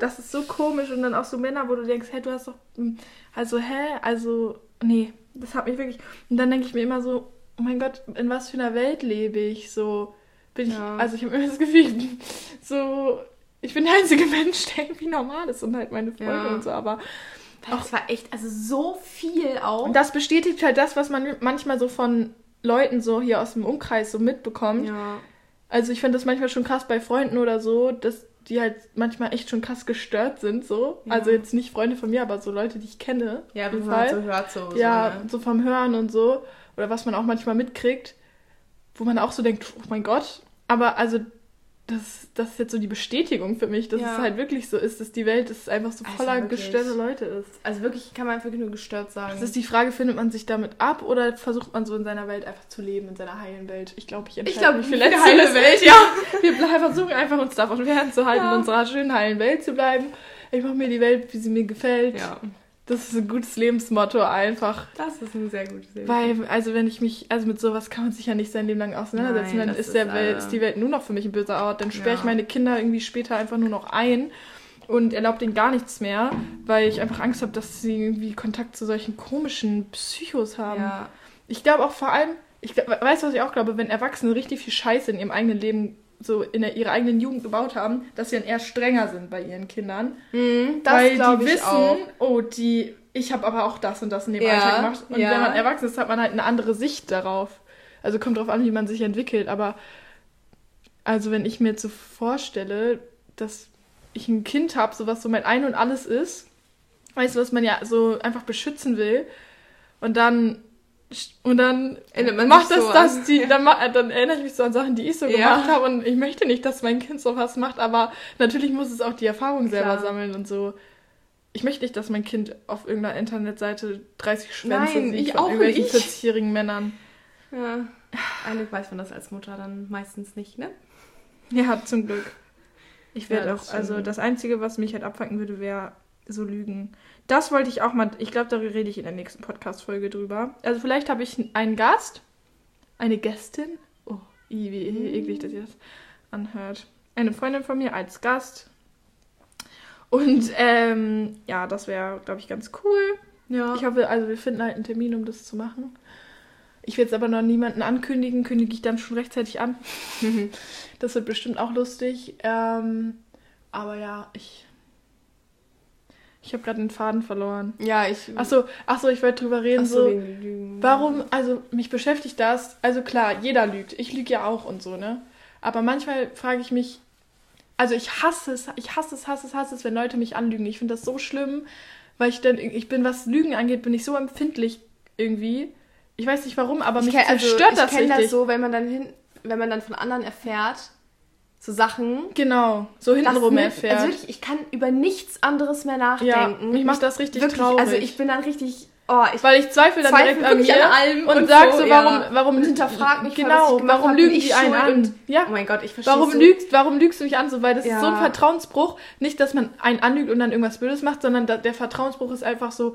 Das ist so komisch und dann auch so Männer, wo du denkst, hä, du hast doch, hm, also hä, also nee, das hat mich wirklich. Und dann denke ich mir immer so, oh mein Gott, in was für einer Welt lebe ich? So bin ich, Ja. also ich habe immer das Gefühl, ich so, ich bin der einzige Mensch, der irgendwie normal ist und halt meine Freunde Ja. und so, aber Das war echt, also so viel auch. das bestätigt halt das, was man manchmal so von Leuten so hier aus dem Umkreis so mitbekommt. ja. Also ich finde das manchmal schon krass bei Freunden oder so, dass die halt manchmal echt schon krass gestört sind, so. Ja. Also jetzt nicht Freunde von mir, aber so Leute, die ich kenne. Ja, jeden man halt so hört, so. ja, so, ne? so vom Hören und so. Oder was man auch manchmal mitkriegt, wo man auch so denkt, oh mein Gott. Aber also das, das ist jetzt so die Bestätigung für mich, dass Ja. es halt wirklich so ist, dass die Welt ist einfach so Also voller wirklich. gestörte Leute ist. Also wirklich kann man wirklich nur gestört sagen. Das ist die Frage, findet man sich damit ab oder versucht man so in seiner Welt einfach zu leben, in seiner heilen Welt? Ich glaube, ich entscheide glaub, mich für die letzteres. heile Welt. Ja, wir versuchen einfach uns davon fernzuhalten, Ja. in unserer schönen heilen Welt zu bleiben. Ich mache mir die Welt, wie sie mir gefällt. ja, Das ist ein gutes Lebensmotto einfach. das ist ein sehr gutes Leben. Weil, also wenn ich mich, also mit sowas kann man sich ja nicht sein Leben lang auseinandersetzen. Nein, dann ist, der Welt, äh, ist die Welt nur noch für mich ein böser Ort. Dann sperre ich Ja. meine Kinder irgendwie später einfach nur noch ein und erlaubt denen gar nichts mehr, weil ich einfach Angst habe, dass sie irgendwie Kontakt zu solchen komischen Psychos haben. ja, Ich glaube auch vor allem, ich weißt du, was ich auch glaube, wenn Erwachsene richtig viel Scheiße in ihrem eigenen Leben so in der, ihrer eigenen Jugend gebaut haben, dass sie dann eher strenger sind bei ihren Kindern. Hm, weil das glaube die wissen, auch. oh, die, ich habe aber auch das und das in dem Ja, Alltag gemacht. Und ja. wenn man erwachsen ist, hat man halt eine andere Sicht darauf. Also kommt drauf an, wie man sich entwickelt. Aber also wenn ich mir jetzt so vorstelle, dass ich ein Kind habe, so was so mein Ein und Alles ist, weißt du, was man ja so einfach beschützen will, und dann und dann macht sich das so das an. die dann, dann erinnere ich mich so an Sachen, die ich so Ja. gemacht habe und ich möchte nicht, dass mein Kind sowas macht, aber natürlich muss es auch die Erfahrung selber Klar. sammeln und so. Ich möchte nicht, dass mein Kind auf irgendeiner Internetseite 30 Schwänze Nein, sieht ich von auch irgendwelchen nicht. 40-jährigen Männern. Ja. Eigentlich weiß man das als Mutter dann meistens nicht, ne? Ja, zum Glück. Ich werde Ja, auch, also das Einzige, was mich halt abfangen würde, wäre so Lügen. Das wollte ich auch mal, ich glaube, da rede ich in der nächsten Podcast-Folge drüber. Also vielleicht habe ich einen Gast, eine Gästin. Oh, wie eklig, dass ihr das anhört. Eine Freundin von mir als Gast. Und ähm, ja, das wäre, glaube ich, ganz cool. Ja. Ich hoffe, also wir finden halt einen Termin, um das zu machen. Ich will jetzt aber noch niemanden ankündigen, kündige ich dann schon rechtzeitig an. das wird bestimmt auch lustig. Ähm, aber ja, ich. Ich habe gerade den Faden verloren. ja, ich. Achso, ach so, ich wollte drüber reden. So, Lügen. Warum, also mich beschäftigt das, also klar, jeder lügt. Ich lüge ja auch und so, ne? Aber manchmal frage ich mich, also ich hasse es, ich hasse es, hasse es, hasse es, wenn Leute mich anlügen. Ich finde das so schlimm, weil ich dann, ich bin, was Lügen angeht, bin ich so empfindlich irgendwie. Ich weiß nicht warum, aber ich mich kenn, also, zerstört ich das kenn richtig. das so, wenn man dann hin, wenn man dann von anderen erfährt, so Sachen. Genau, so das hintenrum erfährt. Also wirklich, ich kann über nichts anderes mehr ja, nachdenken. mich macht das richtig wirklich, traurig. also ich bin dann richtig, oh, ich weil ich zweifle dann zweifle direkt an mir an allem und, und sag so, so, ja. warum, warum Und hinterfrag mich genau, ich warum lügen ich die einen an? ja, oh mein Gott, ich verstehe Warum so. lügst, warum lügst du mich an? So, weil das ist so ein Ja. Vertrauensbruch. Nicht, dass man einen anlügt und dann irgendwas Blödes macht, sondern da, der Vertrauensbruch ist einfach so,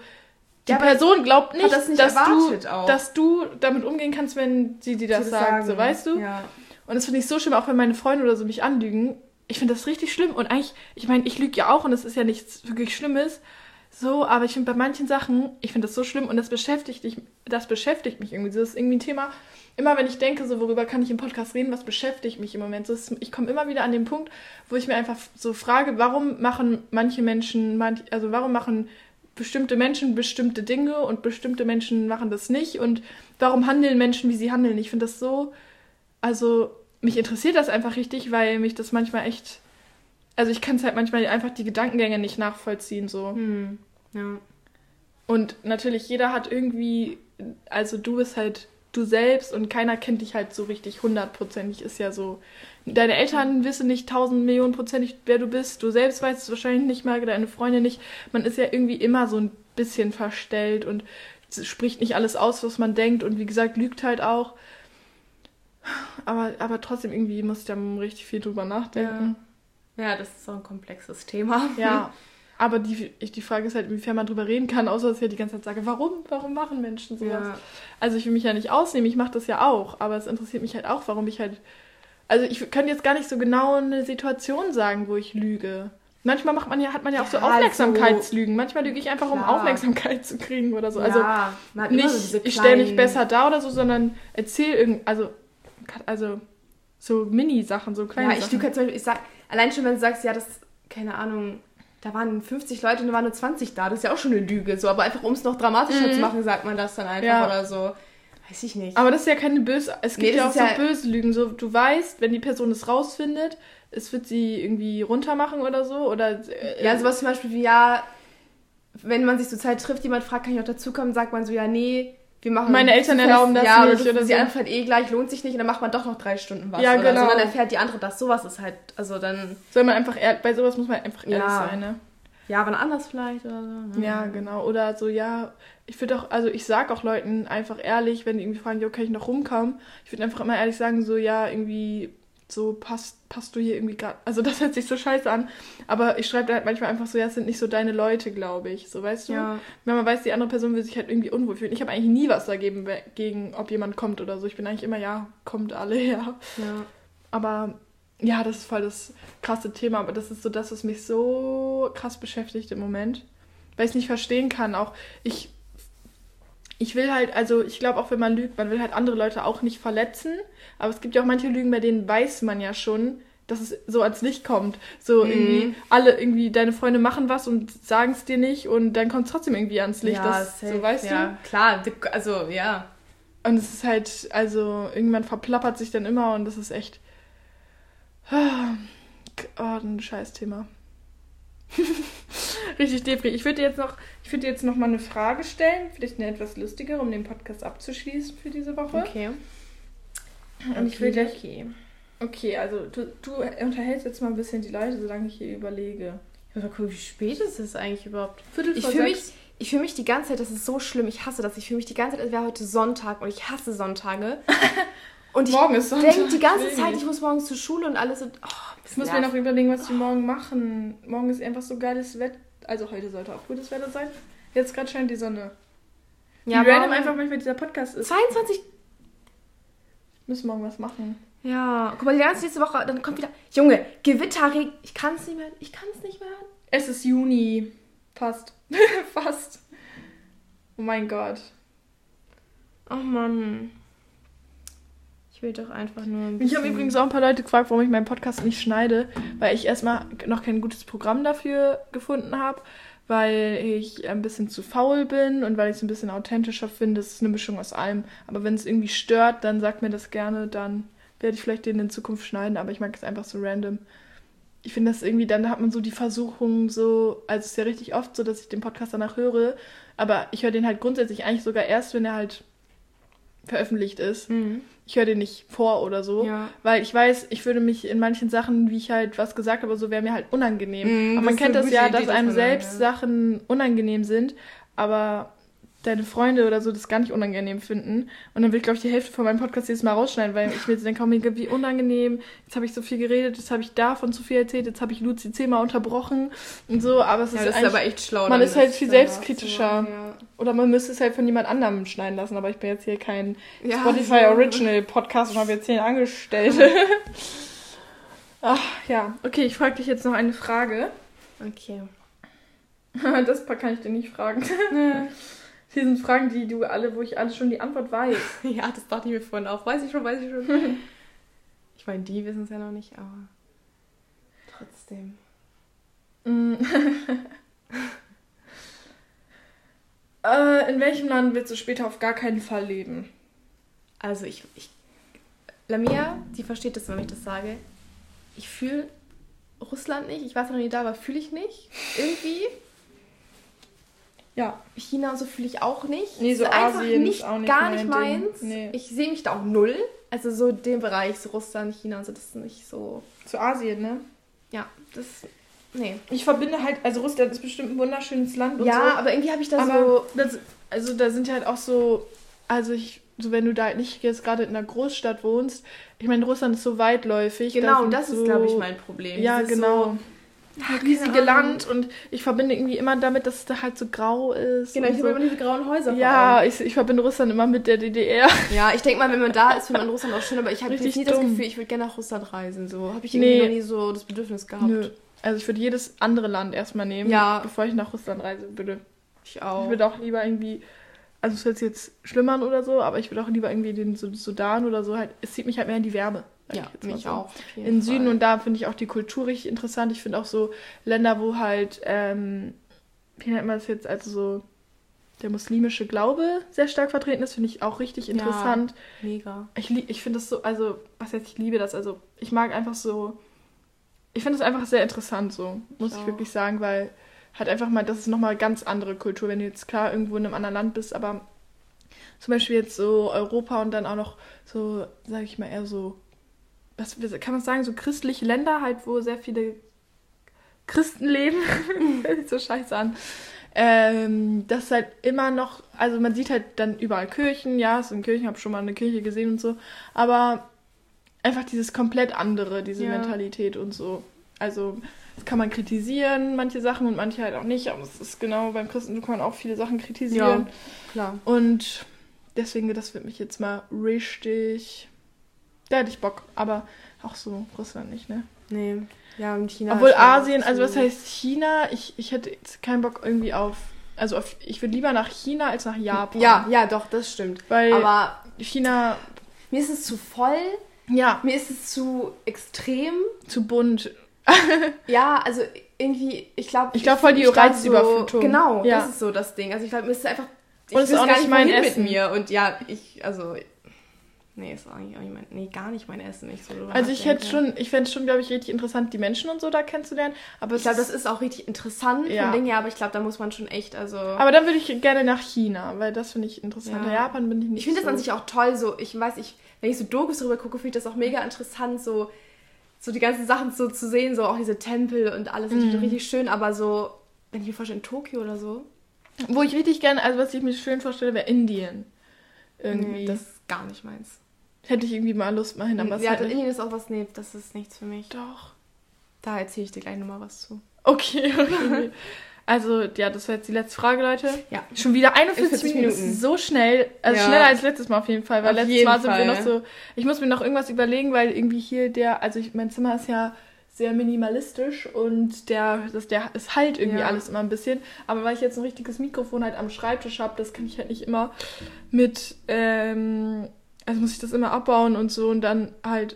die Ja, Person glaubt nicht, das nicht dass, du, auch. dass du damit umgehen kannst, wenn sie dir das Sie sagt. So, sagen. weißt du? Ja. Und das finde ich so schlimm, auch wenn meine Freunde oder so mich anlügen. Ich finde das richtig schlimm. Und eigentlich, ich meine, ich lüge ja auch und es ist ja nichts wirklich Schlimmes. So, aber ich finde bei manchen Sachen, ich finde das so schlimm und das beschäftigt dich, das beschäftigt mich irgendwie. Das ist irgendwie ein Thema. Immer wenn ich denke, so worüber kann ich im Podcast reden, was beschäftigt mich im Moment. So, ich komme immer wieder an den Punkt, wo ich mir einfach so frage, warum machen manche Menschen, also warum machen bestimmte Menschen bestimmte Dinge und bestimmte Menschen machen das nicht und warum handeln Menschen, wie sie handeln. Ich finde das so, also mich interessiert das einfach richtig, weil mich das manchmal echt, also ich kann es halt manchmal einfach die Gedankengänge nicht nachvollziehen so. Hm. Ja. Und natürlich jeder hat irgendwie, also du bist halt du selbst und keiner kennt dich halt so richtig hundertprozentig, ist ja so. Deine Eltern wissen nicht tausend Millionen prozentig, wer du bist. Du selbst weißt es wahrscheinlich nicht mal, deine Freunde nicht. Man ist ja irgendwie immer so ein bisschen verstellt und spricht nicht alles aus, was man denkt und wie gesagt, lügt halt auch. Aber, aber trotzdem irgendwie muss ich da richtig viel drüber nachdenken. ja, das ist so ein komplexes Thema. Ja, aber die, ich- die Frage ist halt, inwiefern man drüber reden kann, außer dass ich halt die ganze Zeit sage, warum? Warum machen Menschen sowas? Ja. Also ich will mich ja nicht ausnehmen, ich mache das ja auch, aber es interessiert mich halt auch, warum ich halt. Also ich könnte jetzt gar nicht so genau eine Situation sagen, wo ich lüge. Manchmal macht man ja, hat man ja auch so Ja, Aufmerksamkeitslügen. Manchmal lüge ich einfach, um Klar. Aufmerksamkeit zu kriegen oder so. Also ja, man immer nicht, so ich stelle mich besser dar oder so, sondern erzähl irgend, also, also so Mini-Sachen, so kleine Ja, ich Sachen. zum Beispiel, ich sag, allein schon, wenn du sagst, ja, das, keine Ahnung, da waren 50 Leute und da waren nur 20 da, das ist ja auch schon eine Lüge, so, aber einfach um es noch dramatischer zu machen, sagt man das dann einfach Mhm. Ja. oder so. Weiß ich nicht. Aber das ist ja keine böse. Es gibt Nee, ja auch so ja- böse Lügen. So, du weißt, wenn die Person es rausfindet, es wird sie irgendwie runtermachen oder so. Oder äh, ja, sowas zum Beispiel wie, ja, wenn man sich zur Zeit trifft, jemand fragt, kann ich noch dazukommen, sagt man so, ja, nee, wir machen Meine Eltern erlauben das ja, nicht oder, oder sie so. anfällt eh gleich, lohnt sich nicht und dann macht man doch noch drei Stunden was. Ja, oder genau. So, dann erfährt die andere das. Sowas ist halt, also dann, Soll man einfach ehrlich, bei sowas muss man einfach ehrlich Ja. sein, ne? ja, wann anders vielleicht oder so. ne? Ja, genau. Oder so, ja, ich würde auch, also ich sag auch Leuten einfach ehrlich, wenn die irgendwie fragen, jo, kann ich noch rumkommen? Ich würde einfach immer ehrlich sagen, so, ja, irgendwie, so passt, passt du hier irgendwie gerade. Also das hört sich so scheiße an. Aber ich schreibe halt manchmal einfach so, ja, es sind nicht so deine Leute, glaube ich. So, weißt du? Ja. Wenn man weiß, die andere Person will sich halt irgendwie unwohl fühlen. Ich habe eigentlich nie was dagegen, gegen, ob jemand kommt oder so. Ich bin eigentlich immer, ja, kommt alle her. Ja. Aber ja, das ist voll das krasse Thema. Aber das ist so das, was mich so krass beschäftigt im Moment. Weil ich es nicht verstehen kann. Auch ich, ich will halt, also ich glaube auch, wenn man lügt, man will halt andere Leute auch nicht verletzen. Aber es gibt ja auch manche Lügen, bei denen weiß man ja schon, dass es so ans Licht kommt. So Mhm. irgendwie, alle irgendwie, deine Freunde machen was und sagen es dir nicht und dann kommt es trotzdem irgendwie ans Licht. ja, das, safe. so weißt du? ja, klar, die- also ja. Und es ist halt, also irgendwann verplappert sich dann immer und das ist echt. Oh, ein Scheißthema. Richtig depri. Ich würde dir jetzt noch, ich würde dir jetzt noch mal eine Frage stellen, vielleicht eine etwas lustigere, um den Podcast abzuschließen für diese Woche. Okay. Und ich will gleich. okay. Okay, also du, du unterhältst jetzt mal ein bisschen die Leute, solange ich hier überlege. Ich muss mal gucken, wie spät ist es eigentlich überhaupt? Viertel Ich vor fühle mich, sechs. ich fühle mich die ganze Zeit, das ist so schlimm, ich hasse das. Ich fühle mich die ganze Zeit, als wäre heute Sonntag und ich hasse Sonntage. Und ich Morgen ist Sonntag. denke die ganze Zeit, ich muss morgens zur Schule und alles und. Oh, Ich muss mir noch überlegen, was wir morgen machen. Morgen ist einfach so geiles Wetter. Also heute sollte auch gutes Wetter sein. Jetzt gerade scheint die Sonne. ja, Wie random einfach manchmal dieser Podcast ist. 22. Müssen morgen was machen. Ja, guck mal, die ganze nächste Woche, dann kommt wieder. Junge, Gewitter, Regen. Ich kann es nicht mehr. Ich kann es nicht mehr. Es ist Juni. Fast. Fast. Oh mein Gott. Oh Mann. Ich will doch einfach nur ein Ich habe übrigens auch ein paar Leute gefragt, warum ich meinen Podcast nicht schneide, weil ich erstmal noch kein gutes Programm dafür gefunden habe, weil ich ein bisschen zu faul bin und weil ich es ein bisschen authentischer finde. Es ist eine Mischung aus allem. Aber wenn es irgendwie stört, dann sagt mir das gerne, dann werde ich vielleicht den in Zukunft schneiden, aber ich mag es einfach so random. Ich finde das irgendwie, dann hat man so die Versuchung so, also es ist ja richtig oft so, dass ich den Podcast danach höre, aber ich höre den halt grundsätzlich eigentlich sogar erst, wenn er halt veröffentlicht ist. Mhm. Ich höre den nicht vor oder so, Ja. weil ich weiß, ich würde mich in manchen Sachen, wie ich halt was gesagt habe, so wäre mir halt unangenehm. Mhm, aber man das kennt das ja, Idee, dass das einem von selbst. Sachen unangenehm sind, aber deine Freunde oder so das gar nicht unangenehm finden. Und dann will ich, glaube ich, die Hälfte von meinem Podcast jedes Mal rausschneiden, weil ich mir jetzt denke, oh wie unangenehm. Jetzt habe ich so viel geredet, jetzt habe ich davon zu viel erzählt, jetzt habe ich Luzi zehnmal unterbrochen und so, aber es Ja, ist, das ist aber echt schlau. man ist halt viel selbstkritischer. zu machen, Oder man müsste es halt von jemand anderem schneiden lassen, aber ich bin jetzt hier kein Ja. Ja, Spotify so. Original Podcast und habe jetzt hier einen Angestellte. Ach ja, okay, ich frage dich jetzt noch eine Frage. Okay. Das kann ich dir nicht fragen. Hier sind Fragen, die du alle, wo ich alle schon die Antwort weiß. Ja, das dachte ich mir vorhin auch. Weiß ich schon, weiß ich schon. ich meine, die wissen es ja noch nicht, aber trotzdem. Mm. äh, in welchem Land willst du später auf gar keinen Fall leben? Also ich, ich Lamia, die versteht das, wenn ich das sage. Ich fühle Russland nicht. Ich war zwar noch nie da, aber fühle ich nicht. Irgendwie. Ja, China so fühle ich auch nicht. Nee, so ist einfach Asien nicht, ist auch nicht gar nicht meins. Nee. Ich sehe mich da auch null. Also so den Bereich, so Russland, China so, das ist nicht so. zu Asien, ne? Ja, das. Nee. Ich verbinde halt, also Russland ist bestimmt ein wunderschönes Land und ja, so. aber irgendwie habe ich da Aber so. das, also da sind ja halt auch so, also ich, so wenn du da halt nicht jetzt gerade in einer Großstadt wohnst, ich meine, Russland ist so weitläufig. da Genau, sind das ist, so- glaube ich, mein Problem. Ja, genau. So, Halt riesige. Land und ich verbinde irgendwie immer damit, dass es da halt so grau ist. genau, ich so. habe immer diese grauen Häuser. Ja, ich, ich verbinde Russland immer mit der DDR. Ja, ich denke mal, wenn man da ist, findet man Russland auch schön, aber ich habe nie das. Gefühl, ich würde gerne nach Russland reisen. So habe ich irgendwie Nee. noch nie so das Bedürfnis gehabt. Nö. Also ich würde jedes andere Land erstmal nehmen, Ja. bevor ich nach Russland reisen würde. Ich auch. Ich würde auch lieber irgendwie, also es hört sich jetzt schlimm an oder so, aber ich würde auch lieber irgendwie den Su- Sudan oder so halt, es zieht mich halt mehr in die Wärme. Ja, mal mich so. auch. In Süden und da finde ich auch die Kultur richtig interessant. Ich finde auch so Länder, wo halt, ähm, wie nennt man das jetzt, also so der muslimische Glaube sehr stark vertreten ist, finde ich auch richtig Ja. interessant. Mega. Ich, ich finde das so, also, was jetzt, ich liebe das, also ich mag einfach so, ich finde das einfach sehr interessant so, muss Ich ich, wirklich sagen, weil halt einfach mal, das ist nochmal ganz andere Kultur, wenn du jetzt klar irgendwo in einem anderen Land bist, aber zum Beispiel jetzt so Europa und dann auch noch so, sag ich mal, eher so, was kann man sagen, so christliche Länder halt, wo sehr viele Christen leben. Hört sich so scheiße an. Ähm, das ist halt immer noch, also man sieht halt dann überall Kirchen, ja, so in Kirchen, habe schon mal eine Kirche gesehen und so, aber einfach dieses komplett andere, diese Ja. Mentalität und so. Also das kann man kritisieren, manche Sachen und manche halt auch nicht, aber es ist genau beim Christentum kann man auch viele Sachen kritisieren. klar. Und deswegen, das wird mich jetzt mal richtig. Da hätte ich Bock, aber auch so Russland nicht, ne? Nee. Ja, und China. Obwohl Asien, also was heißt China? Ich, ich hätte jetzt keinen Bock irgendwie auf. Also auf, ich würde lieber nach China als nach Japan. Ja, ja, doch, das stimmt. Weil Aber China, mir ist es zu voll, ja, mir ist es zu extrem. zu bunt. Ja, also irgendwie, ich glaube. Ich glaub, voll die Reizüberflutung. So, genau, Ja. das ist so das Ding. Also ich glaube, mir ist einfach. Ich Und es ist auch gar nicht mein Essen. mit mir. Und ja, ich, also. Nee, ist eigentlich auch nicht mein. Nee, gar nicht mein Essen. Ich so Also ich hätte schon, ich fände es schon, glaube ich, richtig interessant, die Menschen und so da kennenzulernen. Aber Ich glaube, das ist auch richtig interessant Ja. von Dingen her, aber ich glaube, da muss man schon echt, also. Aber dann würde ich gerne nach China, weil das finde ich interessanter. Ja. Japan bin ich nicht ich finde so. das an sich auch toll, so, ich weiß, ich, wenn ich so Dokus darüber gucke, finde ich das auch mega interessant, so, so die ganzen Sachen so zu sehen, so auch diese Tempel und alles, Mhm. richtig schön, aber so, wenn ich mir vorstelle, in Tokio oder so, Wo ich richtig gerne, also was ich mir schön vorstelle, wäre Indien. Irgendwie. nee, das ist gar nicht meins. Hätte ich irgendwie mal Lust mal hin, aber ja, halt. Indien ist auch was, nee, das ist nichts für mich. Doch. Da erzähle ich dir gleich nochmal was zu. Okay, okay. Also, ja, das war jetzt die letzte Frage, Leute. Ja. Schon wieder 41 41 Minuten. Minuten. So schnell. Also Ja. schneller als letztes Mal auf jeden Fall. Weil Auf letztes Mal sind wir Fall. noch so. Ich muss mir noch irgendwas überlegen, weil irgendwie hier der. Also ich, mein Zimmer ist ja sehr minimalistisch und der, das, der, es halt irgendwie Ja. alles immer ein bisschen. Aber weil ich jetzt ein richtiges Mikrofon halt am Schreibtisch habe, das kann ich halt nicht immer mit. Ähm, also muss ich das immer abbauen und so und dann halt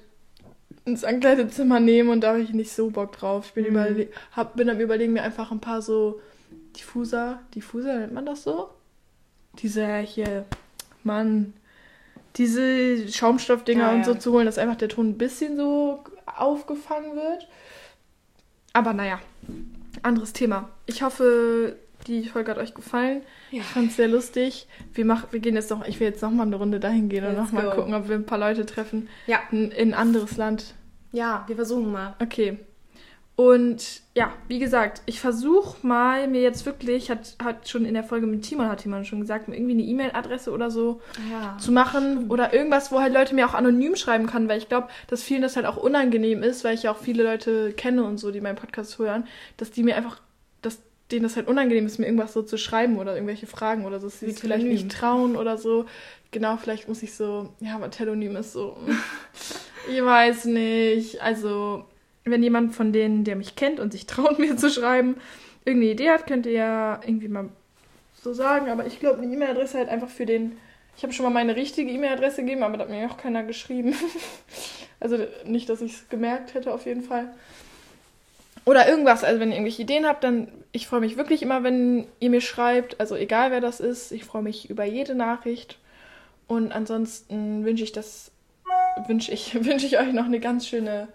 ins Ankleidezimmer nehmen und da habe ich nicht so Bock drauf. Ich bin, Mhm. hab, bin am überlegen, mir einfach ein paar so Diffuser, Diffuser nennt man das so? Diese hier, Mann, diese Schaumstoffdinger Ja, und ja. so zu holen, dass einfach der Ton ein bisschen so aufgefangen wird. Aber naja, anderes Thema. Ich hoffe, die Folge hat euch gefallen. Ja. Ich fand es sehr lustig. Wir, mach, wir gehen jetzt noch, ich will jetzt noch mal eine Runde dahin gehen und Let's noch mal go. gucken, ob wir ein paar Leute treffen. Ja. In, in ein anderes Land. Ja, wir versuchen mal. Okay. Und ja, wie gesagt, ich versuche mal mir jetzt wirklich, hat, hat schon in der Folge mit Timon, hat Timon schon gesagt, mir irgendwie eine E-Mail-Adresse oder so Ja. zu machen oder irgendwas, wo halt Leute mir auch anonym schreiben können, weil ich glaube, dass vielen das halt auch unangenehm ist, weil ich ja auch viele Leute kenne und so, die meinen Podcast hören, dass die mir einfach, denen das halt unangenehm ist, mir irgendwas so zu schreiben oder irgendwelche Fragen oder so, dass sie sich vielleicht nicht trauen oder so. Genau, vielleicht muss ich so, ja, aber Telonym ist so, ich weiß nicht, also wenn jemand von denen, der mich kennt und sich traut, mir zu schreiben, irgendeine Idee hat, könnt ihr ja irgendwie mal so sagen. Aber ich glaube, eine E-Mail-Adresse halt einfach für den. Ich habe schon mal meine richtige E-Mail-Adresse gegeben, aber da hat mir auch keiner geschrieben. also nicht, dass ich es gemerkt hätte, auf jeden Fall. Oder irgendwas. Also wenn ihr irgendwelche Ideen habt, dann ich freue mich wirklich immer, wenn ihr mir schreibt. Also egal wer das ist, ich freue mich über jede Nachricht. Und ansonsten wünsche ich das, wünsche ich, wünsche ich euch noch eine ganz schöne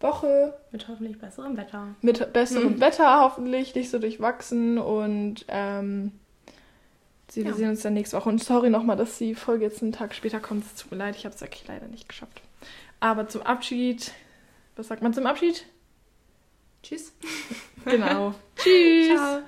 Woche Mit hoffentlich besserem Wetter. mit besserem Wetter hoffentlich, nicht so durchwachsen und ähm, sie, wir Ja. sehen uns dann nächste Woche. Und sorry nochmal, dass die Folge jetzt einen Tag später kommt. Es tut mir leid, ich habe es wirklich leider nicht geschafft. Aber zum Abschied, was sagt man zum Abschied? Tschüss. Genau. Tschüss. Ciao.